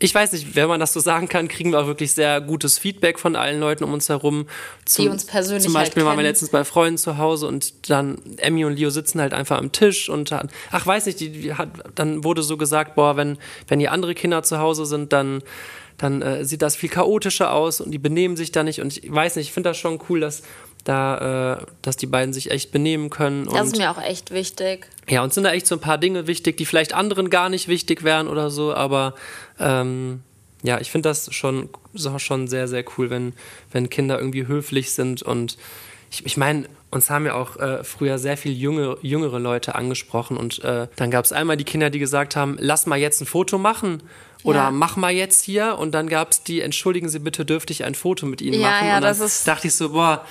ich weiß nicht, wenn man das so sagen kann, kriegen wir auch wirklich sehr gutes Feedback von allen Leuten um uns herum. Zum, uns persönlich Zum Beispiel halt waren wir letztens bei Freunden zu Hause und dann Emmy und Leo sitzen halt einfach am Tisch und dann, ach weiß nicht, die, die hat, dann wurde so gesagt, boah, wenn, wenn hier andere Kinder zu Hause sind, dann, dann äh, sieht das viel chaotischer aus und die benehmen sich da nicht und ich weiß nicht, ich finde das schon cool, dass da, äh, dass die beiden sich echt benehmen können. Das ist mir auch echt wichtig. ja, uns sind da echt so ein paar Dinge wichtig, die vielleicht anderen gar nicht wichtig wären oder so, aber ähm, ja, ich finde das schon, schon sehr, sehr cool, wenn, wenn Kinder irgendwie höflich sind und ich, ich meine, uns haben ja auch äh, früher sehr viel junge, jüngere Leute angesprochen und äh, dann gab es einmal die Kinder, die gesagt haben, lass mal jetzt ein Foto machen oder Ja. mach mal jetzt hier und dann gab es die, entschuldigen Sie bitte, dürfte ich ein Foto mit Ihnen Ja, machen? ja, und dann das ist- dachte ich so, boah,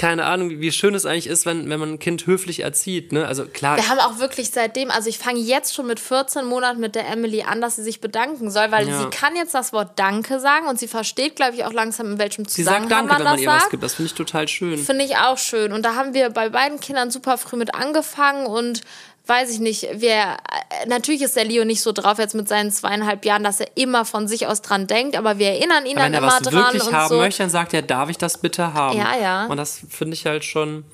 keine Ahnung, wie schön es eigentlich ist, wenn, wenn man ein Kind höflich erzieht. Ne? Also klar, Wir haben auch wirklich seitdem, also ich fange jetzt schon mit 14 Monaten mit der Emily an, dass sie sich bedanken soll, weil Ja. sie kann jetzt das Wort Danke sagen und sie versteht, glaube ich, auch langsam, in welchem Sie Zusammenhang sagt Danke, man wenn man das ihr was sagt. gibt. Das finde ich total schön. Finde ich auch schön. Und da haben wir bei beiden Kindern super früh mit angefangen und weiß ich nicht, wir, äh, natürlich ist der Leo nicht so drauf jetzt mit seinen zweieinhalb Jahren, dass er immer von sich aus dran denkt, aber wir erinnern ihn Aber wenn dann er immer was dran wirklich und haben so. möchte, dann sagt er, darf ich das bitte haben? Ja, ja. Und das finde ich halt schon,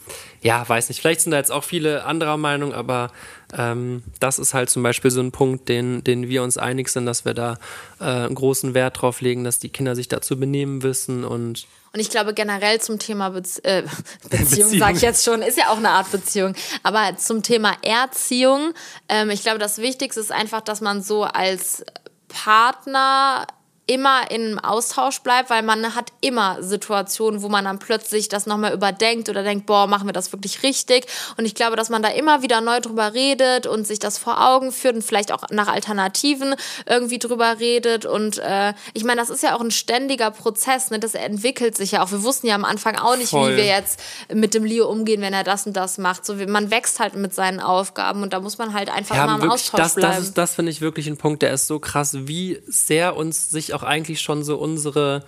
ja, weiß nicht, vielleicht sind da jetzt auch viele anderer Meinung, aber ähm, das ist halt zum Beispiel so ein Punkt, den, den wir uns einig sind, dass wir da äh, einen großen Wert drauf legen, dass die Kinder sich dazu benehmen wissen und Und ich glaube generell zum Thema Bezie äh, Beziehung, Beziehung. sage ich jetzt schon, ist ja auch eine Art Beziehung. Aber zum Thema Erziehung, ähm, ich glaube, das Wichtigste ist einfach, dass man so als Partner immer im Austausch bleibt, weil man hat immer Situationen, wo man dann plötzlich das nochmal überdenkt oder denkt, boah, machen wir das wirklich richtig? Und ich glaube, dass man da immer wieder neu drüber redet und sich das vor Augen führt und vielleicht auch nach Alternativen irgendwie drüber redet. Und äh, ich meine, das ist ja auch ein ständiger Prozess, ne? das entwickelt sich ja auch. Wir wussten ja am Anfang auch nicht, Voll. wie wir jetzt mit dem Leo umgehen, wenn er das und das macht. So, man wächst halt mit seinen Aufgaben und da muss man halt einfach immer haben im wirklich, Austausch das, bleiben. das, ist, das finde ich wirklich ein Punkt, der ist so krass, wie sehr uns sich auch eigentlich schon so unsere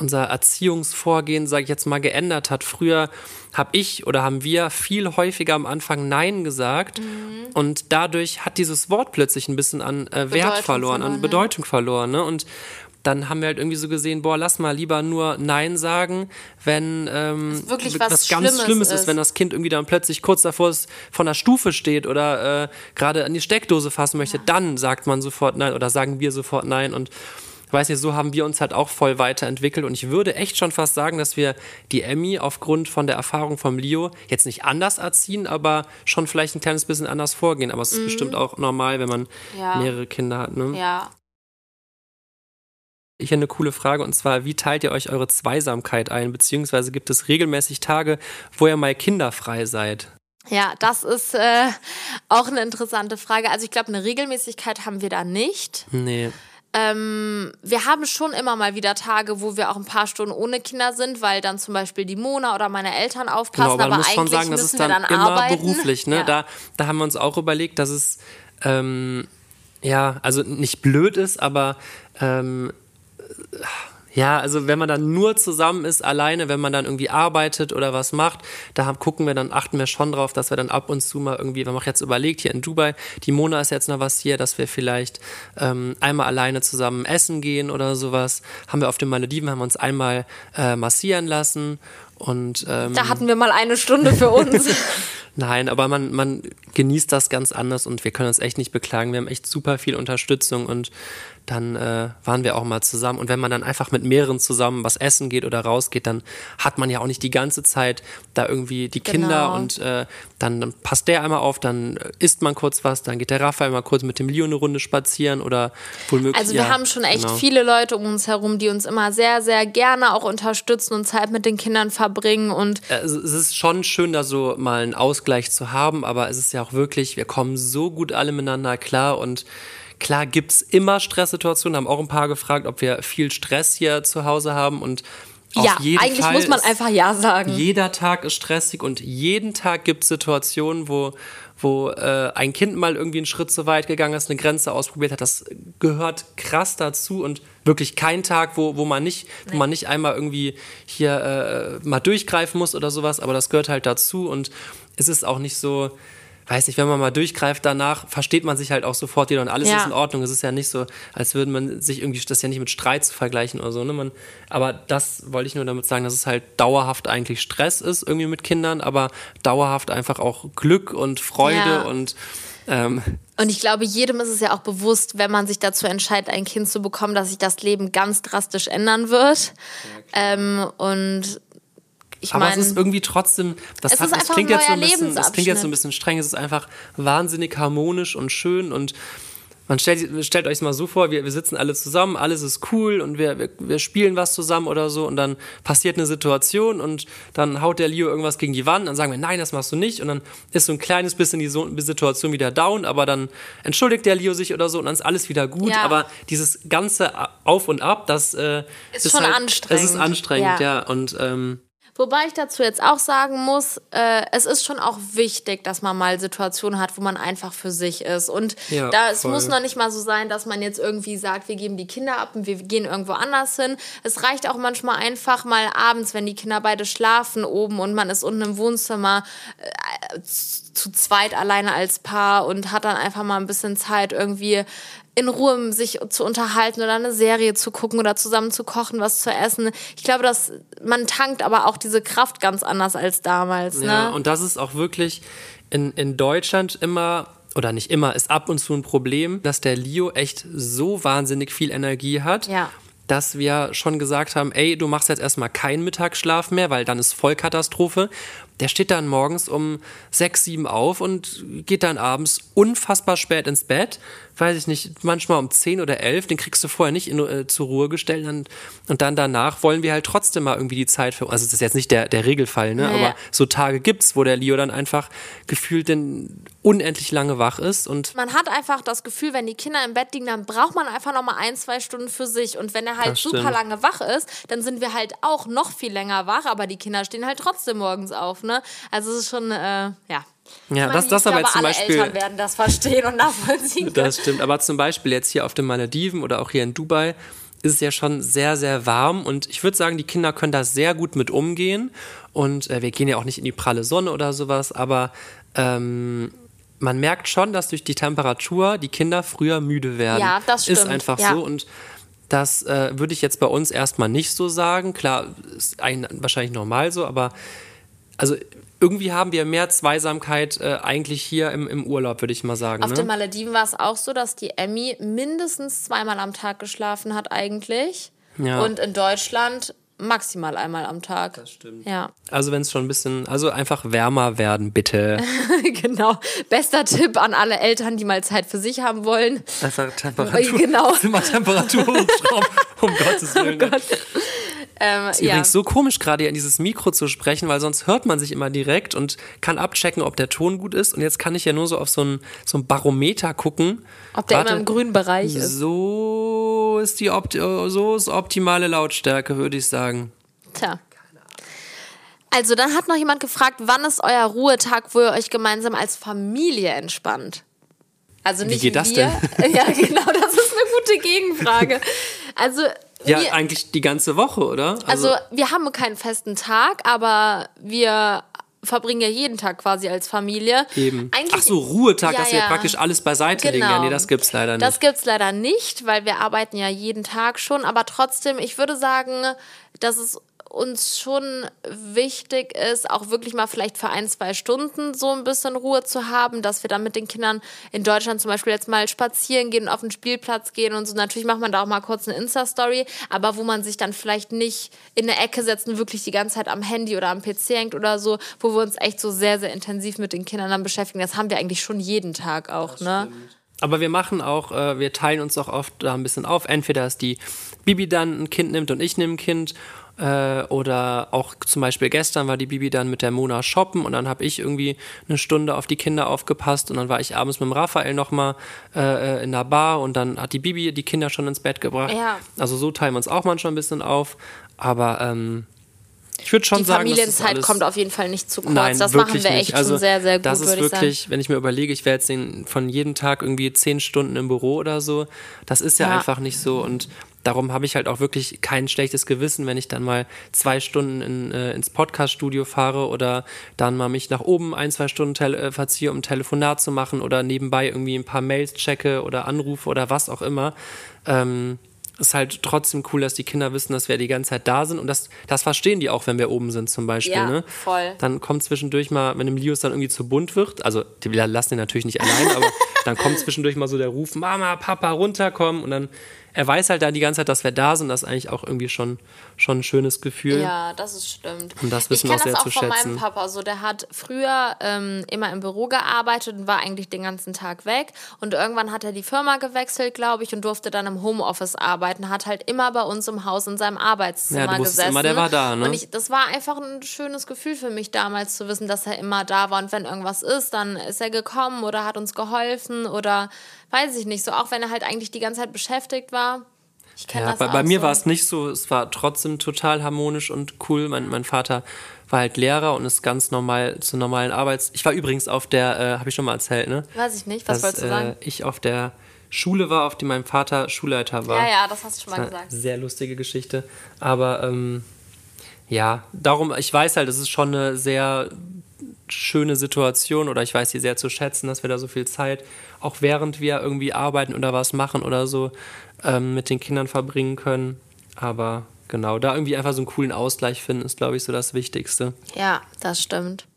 unser Erziehungsvorgehen, sage ich jetzt mal, geändert hat. Früher habe ich oder haben wir viel häufiger am Anfang Nein gesagt Mhm. und dadurch hat dieses Wort plötzlich ein bisschen an äh, Wert verloren, verloren, an. Bedeutung verloren. Ne? Und dann haben wir halt irgendwie so gesehen, boah, lass mal lieber nur Nein sagen, wenn ähm, was, was ganz Schlimmes Schlimmes ist, ist. wenn das Kind irgendwie dann plötzlich kurz davor ist, von der Stufe steht oder äh, gerade an die Steckdose fassen möchte, dann sagt man sofort Nein oder sagen wir sofort Nein und ich weiß nicht, so haben wir uns halt auch voll weiterentwickelt und ich würde echt schon fast sagen, dass wir die Emmy aufgrund von der Erfahrung vom Leo jetzt nicht anders erziehen, aber schon vielleicht ein kleines bisschen anders vorgehen. Aber es ist bestimmt auch normal, wenn man Mhm. Ja. mehrere Kinder hat. Ne? Ja. Ich habe eine coole Frage und zwar, wie teilt ihr euch eure Zweisamkeit ein? Beziehungsweise gibt es regelmäßig Tage, wo ihr mal kinderfrei seid? Ja, das ist äh, auch eine interessante Frage. Also ich glaube, eine Regelmäßigkeit haben wir da nicht. Nee. Ähm, wir haben schon immer mal wieder Tage, wo wir auch ein paar Stunden ohne Kinder sind, weil dann zum Beispiel die Mona oder meine Eltern aufpassen. Genau, aber aber man muss schon sagen, das ist dann, dann immer arbeiten. beruflich. Ne? Ja. Da, da haben wir uns auch überlegt, dass es ähm, ja, also nicht blöd ist, aber ähm, ja, also wenn man dann nur zusammen ist, alleine, wenn man dann irgendwie arbeitet oder was macht, da haben, gucken wir dann, achten wir schon drauf, dass wir dann ab und zu mal irgendwie, wenn man jetzt überlegt, hier in Dubai, die Mona ist jetzt noch was hier, dass wir vielleicht ähm, einmal alleine zusammen essen gehen oder sowas. Haben wir auf den Malediven, haben wir uns einmal äh, massieren lassen und ähm, Da hatten wir mal eine Stunde für uns. Nein, aber man, man genießt das ganz anders und wir können uns echt nicht beklagen. Wir haben echt super viel Unterstützung und dann äh, waren wir auch mal zusammen. Und wenn man dann einfach mit mehreren zusammen was essen geht oder rausgeht, dann hat man ja auch nicht die ganze Zeit da irgendwie die Kinder Genau. und äh, dann, dann passt der einmal auf, dann isst man kurz was, dann geht der Raphael mal kurz mit dem Leo eine Runde spazieren oder womöglich. Also wir ja, haben schon echt genau. viele Leute um uns herum, die uns immer sehr, sehr gerne auch unterstützen und Zeit mit den Kindern verbringen und Also es ist schon schön, da so mal einen Ausgleich zu haben, aber es ist ja auch wirklich, wir kommen so gut alle miteinander klar und klar gibt's immer Stresssituationen, haben auch ein paar gefragt, ob wir viel Stress hier zu Hause haben und auf ja, eigentlich Fall muss man einfach Ja sagen. jeder Tag ist stressig und jeden Tag gibt es Situationen, wo, wo äh, ein Kind mal irgendwie einen Schritt zu weit gegangen ist, eine Grenze ausprobiert hat. Das gehört krass dazu und wirklich kein Tag, wo, wo man nicht, wo man nicht einmal irgendwie hier äh, mal durchgreifen muss oder sowas, aber das gehört halt dazu und es ist auch nicht so. Weiß nicht, wenn man mal durchgreift danach, versteht man sich halt auch sofort wieder und alles Ja. ist in Ordnung. Es ist ja nicht so, als würde man sich irgendwie, das ja nicht mit Streit zu vergleichen oder so. Ne? Man, aber das wollte ich nur damit sagen, dass es halt dauerhaft eigentlich Stress ist, irgendwie mit Kindern, aber dauerhaft einfach auch Glück und Freude Ja. und ähm, Und ich glaube, jedem ist es ja auch bewusst, wenn man sich dazu entscheidet, ein Kind zu bekommen, dass sich das Leben ganz drastisch ändern wird. ähm, und ich aber es meine, ist irgendwie trotzdem, das, Es hat, ist das klingt jetzt so ein bisschen, das klingt jetzt so ein bisschen streng, es ist einfach wahnsinnig harmonisch und schön und man stellt, stellt euch mal so vor, wir, wir sitzen alle zusammen, alles ist cool und wir, wir, wir spielen was zusammen oder so und dann passiert eine Situation und dann haut der Leo irgendwas gegen die Wand, dann sagen wir, nein, das machst du nicht und dann ist so ein kleines bisschen die Situation wieder down, aber dann entschuldigt der Leo sich oder so und dann ist alles wieder gut, Ja. aber dieses ganze Auf und Ab, das äh, Ist schon halt, anstrengend. Es ist anstrengend, Ja. ja, und ähm, Wobei ich dazu jetzt auch sagen muss, äh, es ist schon auch wichtig, dass man mal Situationen hat, wo man einfach für sich ist. Und Ja, da es voll. muss noch nicht mal so sein, dass man jetzt irgendwie sagt, wir geben die Kinder ab und wir gehen irgendwo anders hin. Es reicht auch manchmal einfach mal abends, wenn die Kinder beide schlafen oben und man ist unten im Wohnzimmer äh, zu zu zweit alleine als Paar und hat dann einfach mal ein bisschen Zeit irgendwie in Ruhe sich zu unterhalten oder eine Serie zu gucken oder zusammen zu kochen, was zu essen. Ich glaube, dass man tankt aber auch diese Kraft ganz anders als damals. Ja, Ne? und das ist auch wirklich in, in Deutschland immer, oder nicht immer, ist ab und zu ein Problem, dass der Leo echt so wahnsinnig viel Energie hat. Ja. Dass wir schon gesagt haben, ey, du machst jetzt erstmal keinen Mittagsschlaf mehr, weil dann ist Vollkatastrophe. Der steht dann morgens um sechs, sieben auf und geht dann abends unfassbar spät ins Bett. Weiß ich nicht, manchmal um zehn oder elf, den kriegst du vorher nicht in, äh, zur Ruhe gestellt. Und, und dann danach wollen wir halt trotzdem mal irgendwie die Zeit für. Also das ist jetzt nicht der, der Regelfall, ne? Ja, Aber so Tage gibt's, wo der Leo dann einfach gefühlt denn unendlich lange wach ist und Man hat einfach das Gefühl, wenn die Kinder im Bett liegen, dann braucht man einfach noch mal ein, zwei Stunden für sich. Und wenn er halt super lange wach ist, dann sind wir halt auch noch viel länger wach, aber die Kinder stehen halt trotzdem morgens auf. Ne? Also es ist schon, äh, ja. ja, meine, das, das aber glaube, jetzt zum alle Beispiel. Eltern werden das verstehen und nachvollziehen können. Das stimmt, aber zum Beispiel jetzt hier auf den Malediven oder auch hier in Dubai ist es ja schon sehr, sehr warm und ich würde sagen, die Kinder können da sehr gut mit umgehen und äh, wir gehen ja auch nicht in die pralle Sonne oder sowas, aber ähm, man merkt schon, dass durch die Temperatur die Kinder früher müde werden. Ja, das stimmt. Ist einfach Ja. so und das äh, würde ich jetzt bei uns erstmal nicht so sagen. Klar, ist ein, wahrscheinlich normal so, aber also irgendwie haben wir mehr Zweisamkeit äh, eigentlich hier im, im Urlaub, würde ich mal sagen. Auf ne? den Malediven war es auch so, dass die Emmy mindestens zweimal am Tag geschlafen hat eigentlich. Ja. Und in Deutschland maximal einmal am Tag. Das stimmt. Ja, Also wenn es schon ein bisschen, also einfach wärmer werden, bitte. genau. Bester Tipp an alle Eltern, die mal Zeit für sich haben wollen. Einfach Temperatur. Genau. Zimmertemperatur hochschrauben. Um Gottes Willen. Gott. Ähm, Ist ja. übrigens so komisch, gerade hier in dieses Mikro zu sprechen, weil sonst hört man sich immer direkt und kann abchecken, ob der Ton gut ist. Und jetzt kann ich ja nur so auf so ein, so ein Barometer gucken. Ob der Warte. immer im grünen Bereich ist. So ist die Opt so ist optimale Lautstärke, würde ich sagen. Tja. Also dann hat noch jemand gefragt, wann ist euer Ruhetag, wo ihr euch gemeinsam als Familie entspannt? Also nicht geht das wir. Ja, genau, das ist eine gute Gegenfrage. Also Ja, wir, eigentlich die ganze Woche, oder? also wir haben keinen festen Tag, aber wir verbringen ja jeden Tag quasi als Familie. eben. Eigentlich, Ach so, Ruhetag, Ja, dass wir ja. praktisch alles beiseite legen. Ja, Genau. nee, das gibt's leider nicht. Das gibt's leider nicht, weil wir arbeiten ja jeden Tag schon. Aber trotzdem, ich würde sagen, dass es uns schon wichtig ist, auch wirklich mal vielleicht für ein, zwei Stunden so ein bisschen Ruhe zu haben, dass wir dann mit den Kindern in Deutschland zum Beispiel jetzt mal spazieren gehen und auf den Spielplatz gehen und so. Natürlich macht man da auch mal kurz eine Insta-Story, aber wo man sich dann vielleicht nicht in eine Ecke setzt und wirklich die ganze Zeit am Handy oder am PC hängt oder so, wo wir uns echt so sehr, sehr intensiv mit den Kindern dann beschäftigen. Das haben wir eigentlich schon jeden Tag auch, ne? Aber wir machen auch, äh, wir teilen uns auch oft da ein bisschen auf. Entweder, dass die Bibi dann ein Kind nimmt und ich nehme ein Kind. Äh, oder auch zum Beispiel gestern war die Bibi dann mit der Mona shoppen und dann habe ich irgendwie eine Stunde auf die Kinder aufgepasst und dann war ich abends mit dem Raphael nochmal äh, in der Bar und dann hat die Bibi die Kinder schon ins Bett gebracht. Ja. Also so teilen wir uns auch manchmal ein bisschen auf. Aber ähm, ich würde schon Die sagen, das Familienzeit alles kommt auf jeden Fall nicht zu kurz. Nein, das wirklich machen wir echt. Also, schon sehr, sehr gut, Das ist würde ich wirklich, wenn ich mir überlege, ich wäre jetzt von jedem Tag irgendwie zehn Stunden im Büro oder so, das ist ja, Ja. einfach nicht so und darum habe ich halt auch wirklich kein schlechtes Gewissen, wenn ich dann mal zwei Stunden in, äh, ins Podcaststudio fahre oder dann mal mich nach oben ein, zwei Stunden äh, verziehe, um ein Telefonat zu machen oder nebenbei irgendwie ein paar Mails checke oder anrufe oder was auch immer. Ähm, ist halt trotzdem cool, dass die Kinder wissen, dass wir die ganze Zeit da sind und das, das verstehen die auch, wenn wir oben sind zum Beispiel. Ja, ne? voll. Dann kommt zwischendurch mal, wenn dem Lius dann irgendwie zu bunt wird, also die lassen ihn natürlich nicht allein, aber dann kommt zwischendurch mal so der Ruf, Mama, Papa, runterkommen und dann, er weiß halt dann die ganze Zeit, dass wir da sind, das ist eigentlich auch irgendwie schon, schon ein schönes Gefühl. Ja, das ist stimmt. Und das ich wissen wir kenne auch das sehr auch zu von schätzen. meinem Papa. So, der hat früher ähm, immer im Büro gearbeitet und war eigentlich den ganzen Tag weg. Und irgendwann hat er die Firma gewechselt, glaube ich, und durfte dann im Homeoffice arbeiten. Hat halt immer bei uns im Haus in seinem Arbeitszimmer Ja, du gesessen. immer, der war da, ne? Und ich, das war einfach ein schönes Gefühl für mich damals zu wissen, dass er immer da war. Und wenn irgendwas ist, dann ist er gekommen oder hat uns geholfen oder weiß ich nicht. So, auch wenn er halt eigentlich die ganze Zeit beschäftigt war. Ich kenne Ja, das bei, bei mir so. war es nicht so, es war trotzdem total harmonisch und cool. Mein, mein Vater war halt Lehrer und ist ganz normal zu normalen Arbeits... Ich war übrigens auf der, äh, habe ich schon mal erzählt, ne? Weiß ich nicht. Was dass wolltest du sagen? äh, ich auf der Schule war, auf die mein Vater Schulleiter war. Ja, ja, das hast du schon mal gesagt. Sehr lustige Geschichte. Aber ähm, ja, darum, ich weiß halt, es ist schon eine sehr schöne Situation oder ich weiß sie sehr zu schätzen, dass wir da so viel Zeit, auch während wir irgendwie arbeiten oder was machen oder so, ähm, mit den Kindern verbringen können. Aber genau, da irgendwie einfach so einen coolen Ausgleich finden, ist, glaube ich, so das Wichtigste. Ja, das stimmt.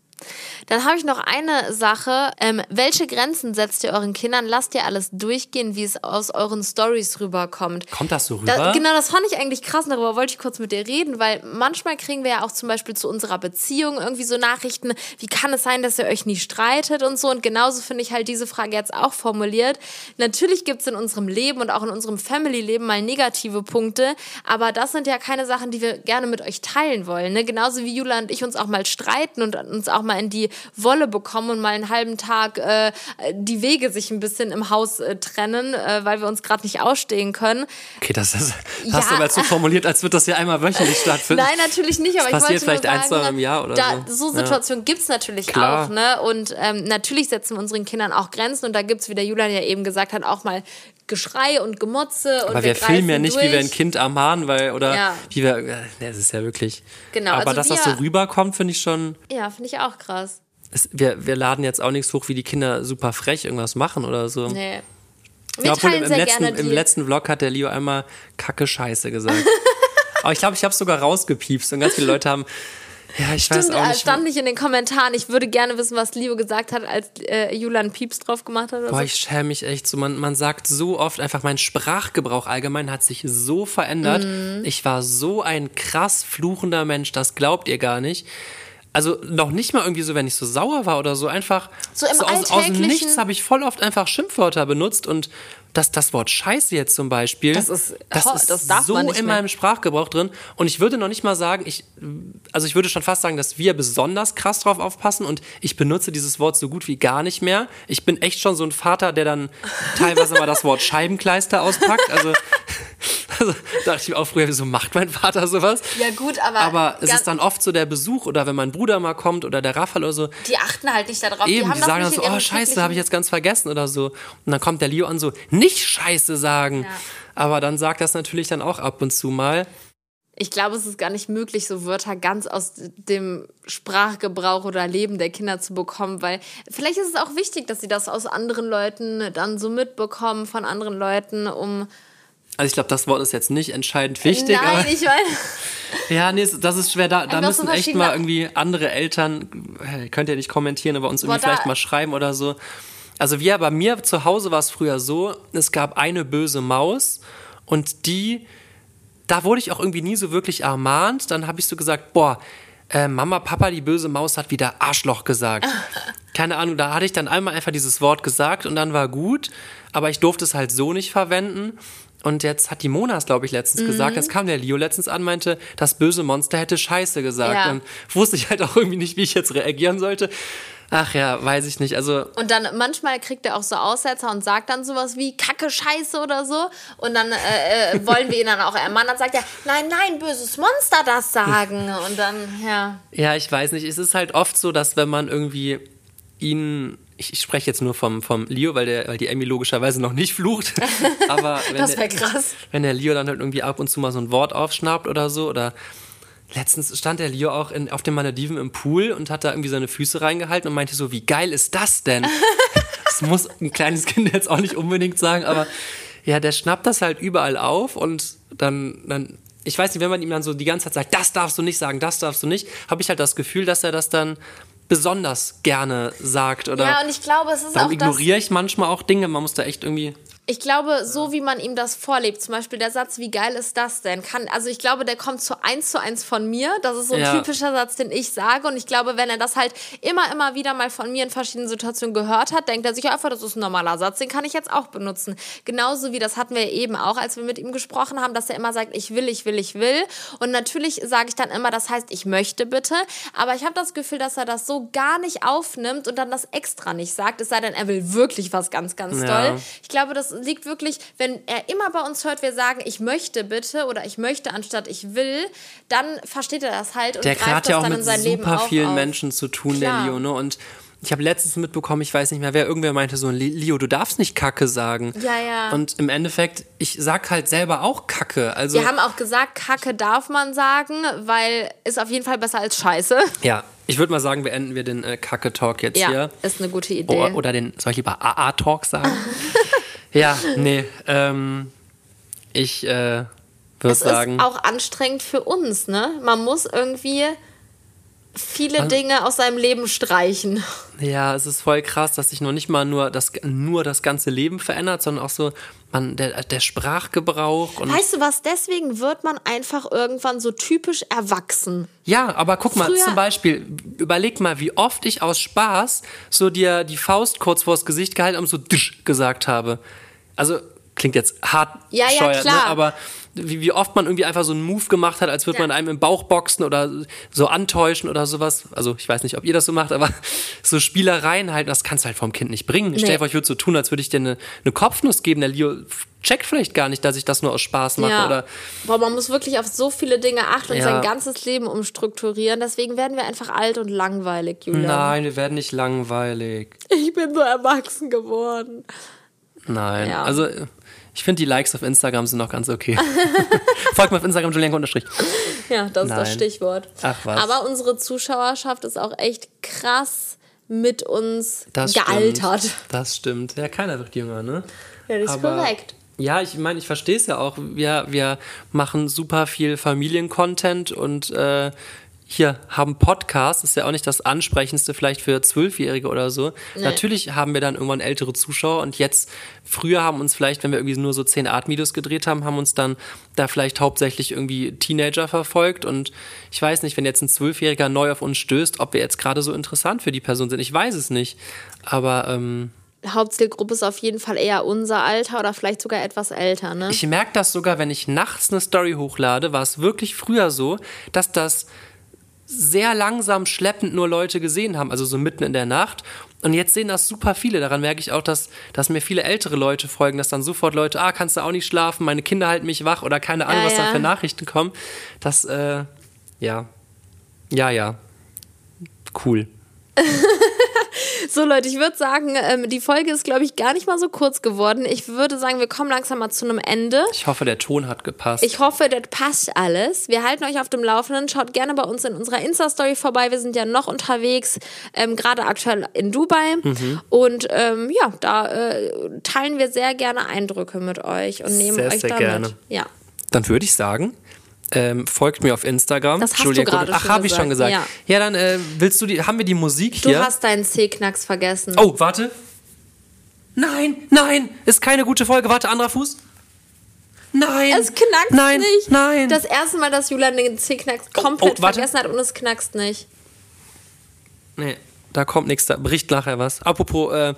Dann habe ich noch eine Sache. Ähm, welche Grenzen setzt ihr euren Kindern? Lasst ihr alles durchgehen, wie es aus euren Stories rüberkommt? Kommt das so rüber? Da, genau, das fand ich eigentlich krass. Darüber wollte ich kurz mit dir reden, weil manchmal kriegen wir ja auch zum Beispiel zu unserer Beziehung irgendwie so Nachrichten, wie kann es sein, dass ihr euch nie streitet und so. Und genauso finde ich halt diese Frage jetzt auch formuliert. Natürlich gibt es in unserem Leben und auch in unserem Family-Leben mal negative Punkte, aber das sind ja keine Sachen, die wir gerne mit euch teilen wollen. Ne? Genauso wie Jula und ich uns auch mal streiten und uns auch mal in die Wolle bekommen und mal einen halben Tag äh, die Wege sich ein bisschen im Haus äh, trennen, äh, weil wir uns gerade nicht ausstehen können. Okay, das, ist, Ja. hast du aber so formuliert, als wird das ja einmal wöchentlich stattfinden. Nein, natürlich nicht, aber Das ich passiert vielleicht ein, zweimal im Jahr oder da, so. so Situationen gibt's natürlich Klar. auch, ne? Und ähm, natürlich setzen wir unseren Kindern auch Grenzen und da gibt's, wie der Julian ja eben gesagt hat, auch mal Geschrei und Gemotze. Und Aber wir, filmen ja nicht, durch. wie wir ein Kind ermahnen, weil, oder Ja. wie wir, äh, das ist ja wirklich. Genau, Aber also dass das wir- so rüberkommt, finde ich schon, Ja, finde ich auch krass. es, wir, wir laden jetzt auch nichts hoch, wie die Kinder super frech irgendwas machen oder so. Nee. Wir Ja, obwohl im, sehr letzten, gerne die. im letzten Vlog hat der Leo einmal Kacke Scheiße gesagt. Aber ich glaube, ich habe sogar rausgepiepst und ganz viele Leute haben, ja, ich weiß Stimmt, auch äh, nicht. stand nicht in den Kommentaren. Ich würde gerne wissen, was Leo gesagt hat, als äh, Julian Pieps drauf gemacht hat. Boah, so. ich schäme mich echt so. Man, man sagt so oft einfach, mein Sprachgebrauch allgemein hat sich so verändert. Mhm. Ich war so ein krass fluchender Mensch, das glaubt ihr gar nicht. Also noch nicht mal irgendwie so, wenn ich so sauer war oder so, einfach So im aus, aus dem. Nichts habe ich voll oft einfach Schimpfwörter benutzt und das, das Wort Scheiße jetzt zum Beispiel, Das ist- das ist das so in meinem Sprachgebrauch drin und ich würde noch nicht mal sagen, ich, also ich würde schon fast sagen, dass wir besonders krass drauf aufpassen und ich benutze dieses Wort so gut wie gar nicht mehr. Ich bin echt schon so ein Vater, der dann teilweise mal das Wort Scheibenkleister auspackt. Also, also dachte ich mir auch früher, wieso macht mein Vater sowas? Ja, gut, aber Aber es ist dann oft so der Besuch oder wenn mein Bruder mal kommt oder der Raphael oder so, die achten halt nicht darauf. Eben, die, die sagen dann so, oh scheiße, habe ich jetzt ganz vergessen oder so. Und dann kommt der Leo an so, nicht scheiße sagen. Ja. Aber dann sagt das natürlich dann auch ab und zu mal. Ich glaube, es ist gar nicht möglich, so Wörter ganz aus dem Sprachgebrauch oder Leben der Kinder zu bekommen, weil vielleicht ist es auch wichtig, dass sie das aus anderen Leuten dann so mitbekommen, von anderen Leuten, um. Also ich glaube, das Wort ist jetzt nicht entscheidend wichtig. Nein, aber, ich meine. ja, nee, das ist schwer. Da, da so müssen echt mal irgendwie andere Eltern, äh, könnt ihr nicht kommentieren, aber uns irgendwie Boah, vielleicht mal schreiben oder so. Also wir, bei mir zu Hause war es früher so, es gab eine böse Maus und die, da wurde ich auch irgendwie nie so wirklich ermahnt. Dann habe ich so gesagt, boah, äh, Mama, Papa, die böse Maus hat wieder Arschloch gesagt. Keine Ahnung, da hatte ich dann einmal einfach dieses Wort gesagt und dann war gut, aber ich durfte es halt so nicht verwenden. Und jetzt hat die Monas, glaube ich, letztens gesagt, jetzt kam der Leo letztens an, meinte, das böse Monster hätte Scheiße gesagt. Ja. Dann wusste ich halt auch irgendwie nicht, wie ich jetzt reagieren sollte. Ach ja, weiß ich nicht. Also Und dann manchmal kriegt er auch so Aussetzer und sagt dann sowas wie Kacke, Scheiße oder so. Und dann äh, äh, wollen wir ihn dann auch ermahnen. Dann sagt er, nein, nein, böses Monster das sagen. Und dann, ja. Ja, ich weiß nicht. Es ist halt oft so, dass wenn man irgendwie ihn. Ich, spreche jetzt nur vom, vom Leo, weil, der, weil die Emmy logischerweise noch nicht flucht. Aber wenn, Das wäre krass. wenn der Leo dann halt irgendwie ab und zu mal so ein Wort aufschnappt oder so. Oder letztens stand der Leo auch in, auf den Malediven im Pool und hat da irgendwie seine Füße reingehalten und meinte so, wie geil ist das denn? das muss ein kleines Kind jetzt auch nicht unbedingt sagen, aber ja, der schnappt das halt überall auf und dann, dann ich weiß nicht, wenn man ihm dann so die ganze Zeit sagt, das darfst du nicht sagen, das darfst du nicht, habe ich halt das Gefühl, dass er das dann besonders gerne sagt oder Ja, und ich glaube, es ist dann auch das. ignoriere ich manchmal auch Dinge, man muss da echt irgendwie Ich glaube, so wie man ihm das vorlebt, zum Beispiel der Satz, wie geil ist das denn? Kann, also ich glaube, der kommt zu eins zu eins von mir. Das ist so ein Ja. typischer Satz, den ich sage. Und ich glaube, wenn er das halt immer, immer wieder mal von mir in verschiedenen Situationen gehört hat, denkt er sich einfach, das ist ein normaler Satz, den kann ich jetzt auch benutzen. Genauso wie das hatten wir eben auch, als wir mit ihm gesprochen haben, dass er immer sagt, ich will, ich will, ich will. Und natürlich sage ich dann immer, das heißt, ich möchte bitte. Aber ich habe das Gefühl, dass er das so gar nicht aufnimmt und dann das extra nicht sagt. Es sei denn, er will wirklich was ganz, ganz Ja. doll. Ich glaube, das liegt wirklich, wenn er immer bei uns hört, wir sagen, ich möchte bitte oder ich möchte anstatt ich will, dann versteht er das halt und der greift hat ja auch mit Leben super vielen auf. Menschen zu tun, Klar. der Leo, ne? Und ich habe letztens mitbekommen, ich weiß nicht mehr, wer irgendwer meinte so, Leo, du darfst nicht Kacke sagen. Ja, ja. Und im Endeffekt, ich sag halt selber auch Kacke. Also Wir haben auch gesagt, Kacke darf man sagen, weil ist auf jeden Fall besser als Scheiße. ja, ich würde mal sagen, beenden wir den äh, Kacke-Talk jetzt Ja, hier. ist eine gute Idee. Oder, oder den, soll ich lieber AA-Talk sagen? ja, nee, ähm, ich äh, würde sagen. ist auch anstrengend für uns, ne? Man muss irgendwie viele Dinge aus seinem Leben streichen. Ja, es ist voll krass, dass sich noch nicht mal nur das, nur das ganze Leben verändert, sondern auch so man, der, der Sprachgebrauch. Und Weißt du was? Deswegen wird man einfach irgendwann so typisch erwachsen. ja, aber guck mal, Früher- zum Beispiel, überleg mal, wie oft ich aus Spaß so dir die Faust kurz vors Gesicht gehalten und so disch gesagt habe. Also klingt jetzt hart Ja, ja, bescheuert, klar. Ne? aber wie, wie oft man irgendwie einfach so einen Move gemacht hat, als würde Ja. man einem im Bauch boxen oder so antäuschen oder sowas. Also ich weiß nicht, ob ihr das so macht, aber so Spielereien halt, das kannst du halt vom Kind nicht bringen. Stell dir vor, ich würde so tun, als würde ich dir eine, eine Kopfnuss geben. Der Leo checkt vielleicht gar nicht, dass ich das nur aus Spaß mache. Oder Boah, man muss wirklich auf so viele Dinge achten und Ja. sein ganzes Leben umstrukturieren. Deswegen werden wir einfach alt und langweilig, Julia. nein, wir werden nicht langweilig. Ich bin so erwachsen geworden. Nein, Ja. also Ich finde, die Likes auf Instagram sind noch ganz okay. Folgt mir auf Instagram, Julienko unterstrich. Ja, das ist das Nein. Stichwort. Ach, was. Aber unsere Zuschauerschaft ist auch echt krass mit uns Das gealtert. Stimmt. Das stimmt. Ja, keiner wird jünger, ne? Ja, das ist korrekt. Ja, ich meine, ich verstehe es ja auch. Wir, wir machen super viel Familiencontent und äh, hier haben Podcasts, ist ja auch nicht das Ansprechendste vielleicht für Zwölfjährige oder so. Natürlich haben wir dann irgendwann ältere Zuschauer und jetzt, früher haben uns vielleicht, wenn wir irgendwie nur so 10 Art-Videos gedreht haben, haben uns dann da vielleicht hauptsächlich irgendwie Teenager verfolgt und ich weiß nicht, wenn jetzt ein Zwölfjähriger neu auf uns stößt, ob wir jetzt gerade so interessant für die Person sind. Ich weiß es nicht. Aber ähm, Hauptzielgruppe ist auf jeden Fall eher unser Alter oder vielleicht sogar etwas älter, ne? Ich merke das sogar, wenn ich nachts eine Story hochlade, war es wirklich früher so, dass das sehr langsam schleppend nur Leute gesehen haben, also so mitten in der Nacht. Und jetzt sehen das super viele. Daran merke ich auch, dass, dass mir viele ältere Leute folgen, dass dann sofort Leute, ah, kannst du auch nicht schlafen, meine Kinder halten mich wach oder keine Ahnung, Ja, was da ja. für Nachrichten kommen. Das, äh, ja. Ja, ja. Cool. So Leute, ich würde sagen, ähm, die Folge ist, glaube ich, gar nicht mal so kurz geworden. Ich würde sagen, wir kommen langsam mal zu einem Ende. Ich hoffe, der Ton hat gepasst. Ich hoffe, das passt alles. Wir halten euch auf dem Laufenden. Schaut gerne bei uns in unserer Insta-Story vorbei. Wir sind ja noch unterwegs, ähm, gerade aktuell in Dubai. Mhm. Und ähm, ja, da äh, teilen wir sehr gerne Eindrücke mit euch und nehmen Sehr, euch sehr da gerne. Ja. Dann würde ich sagen, ähm, folgt mir auf Instagram. Das hast du Julia gerade Kuppel. Ach, habe ich schon gesagt. gesagt. Ja, dann äh, willst du die, haben wir die Musik Du hier? hast deinen C-Knacks vergessen. oh, warte. Nein, nein, ist keine gute Folge. Warte, anderer Fuß. Nein. Es knackst nein, nicht. Nein. Das erste Mal, dass Julian den C-Knacks komplett oh, warte. vergessen hat und es knackst nicht. nee, da kommt nichts. Da bricht nachher was. Apropos äh,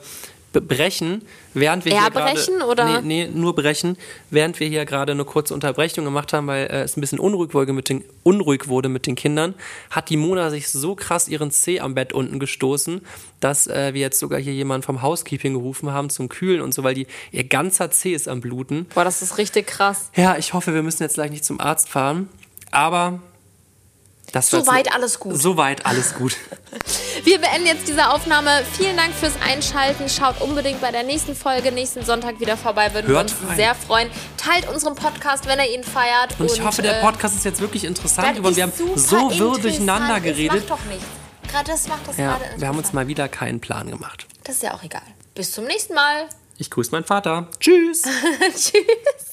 brechen, während wir hier gerade... Erbrechen oder? Nee, nee, nur brechen. Während wir hier gerade eine kurze Unterbrechung gemacht haben, weil äh, es ein bisschen unruhig wurde, mit den, unruhig wurde mit den Kindern, hat die Mona sich so krass ihren Zeh am Bett unten gestoßen, dass äh, wir jetzt sogar hier jemanden vom Housekeeping gerufen haben zum Kühlen und so, weil die, ihr ganzer Zeh ist am Bluten. Boah, das ist richtig krass. Ja, ich hoffe, wir müssen jetzt gleich nicht zum Arzt fahren, aber... Das Soweit alles gut. Soweit alles gut. Wir beenden jetzt diese Aufnahme. Vielen Dank fürs Einschalten. Schaut unbedingt bei der nächsten Folge nächsten Sonntag wieder vorbei. Würden Hört wir uns rein. sehr freuen. Teilt unseren Podcast, wenn ihr ihn feiert. Und ich hoffe, der äh, Podcast ist jetzt wirklich interessant geworden. Wir haben so wirr durcheinander geredet. Das macht doch nichts. Gerade das macht das Ja, gerade wir haben uns mal wieder keinen Plan gemacht. Das ist ja auch egal. Bis zum nächsten Mal. Ich grüße meinen Vater. Tschüss. Tschüss.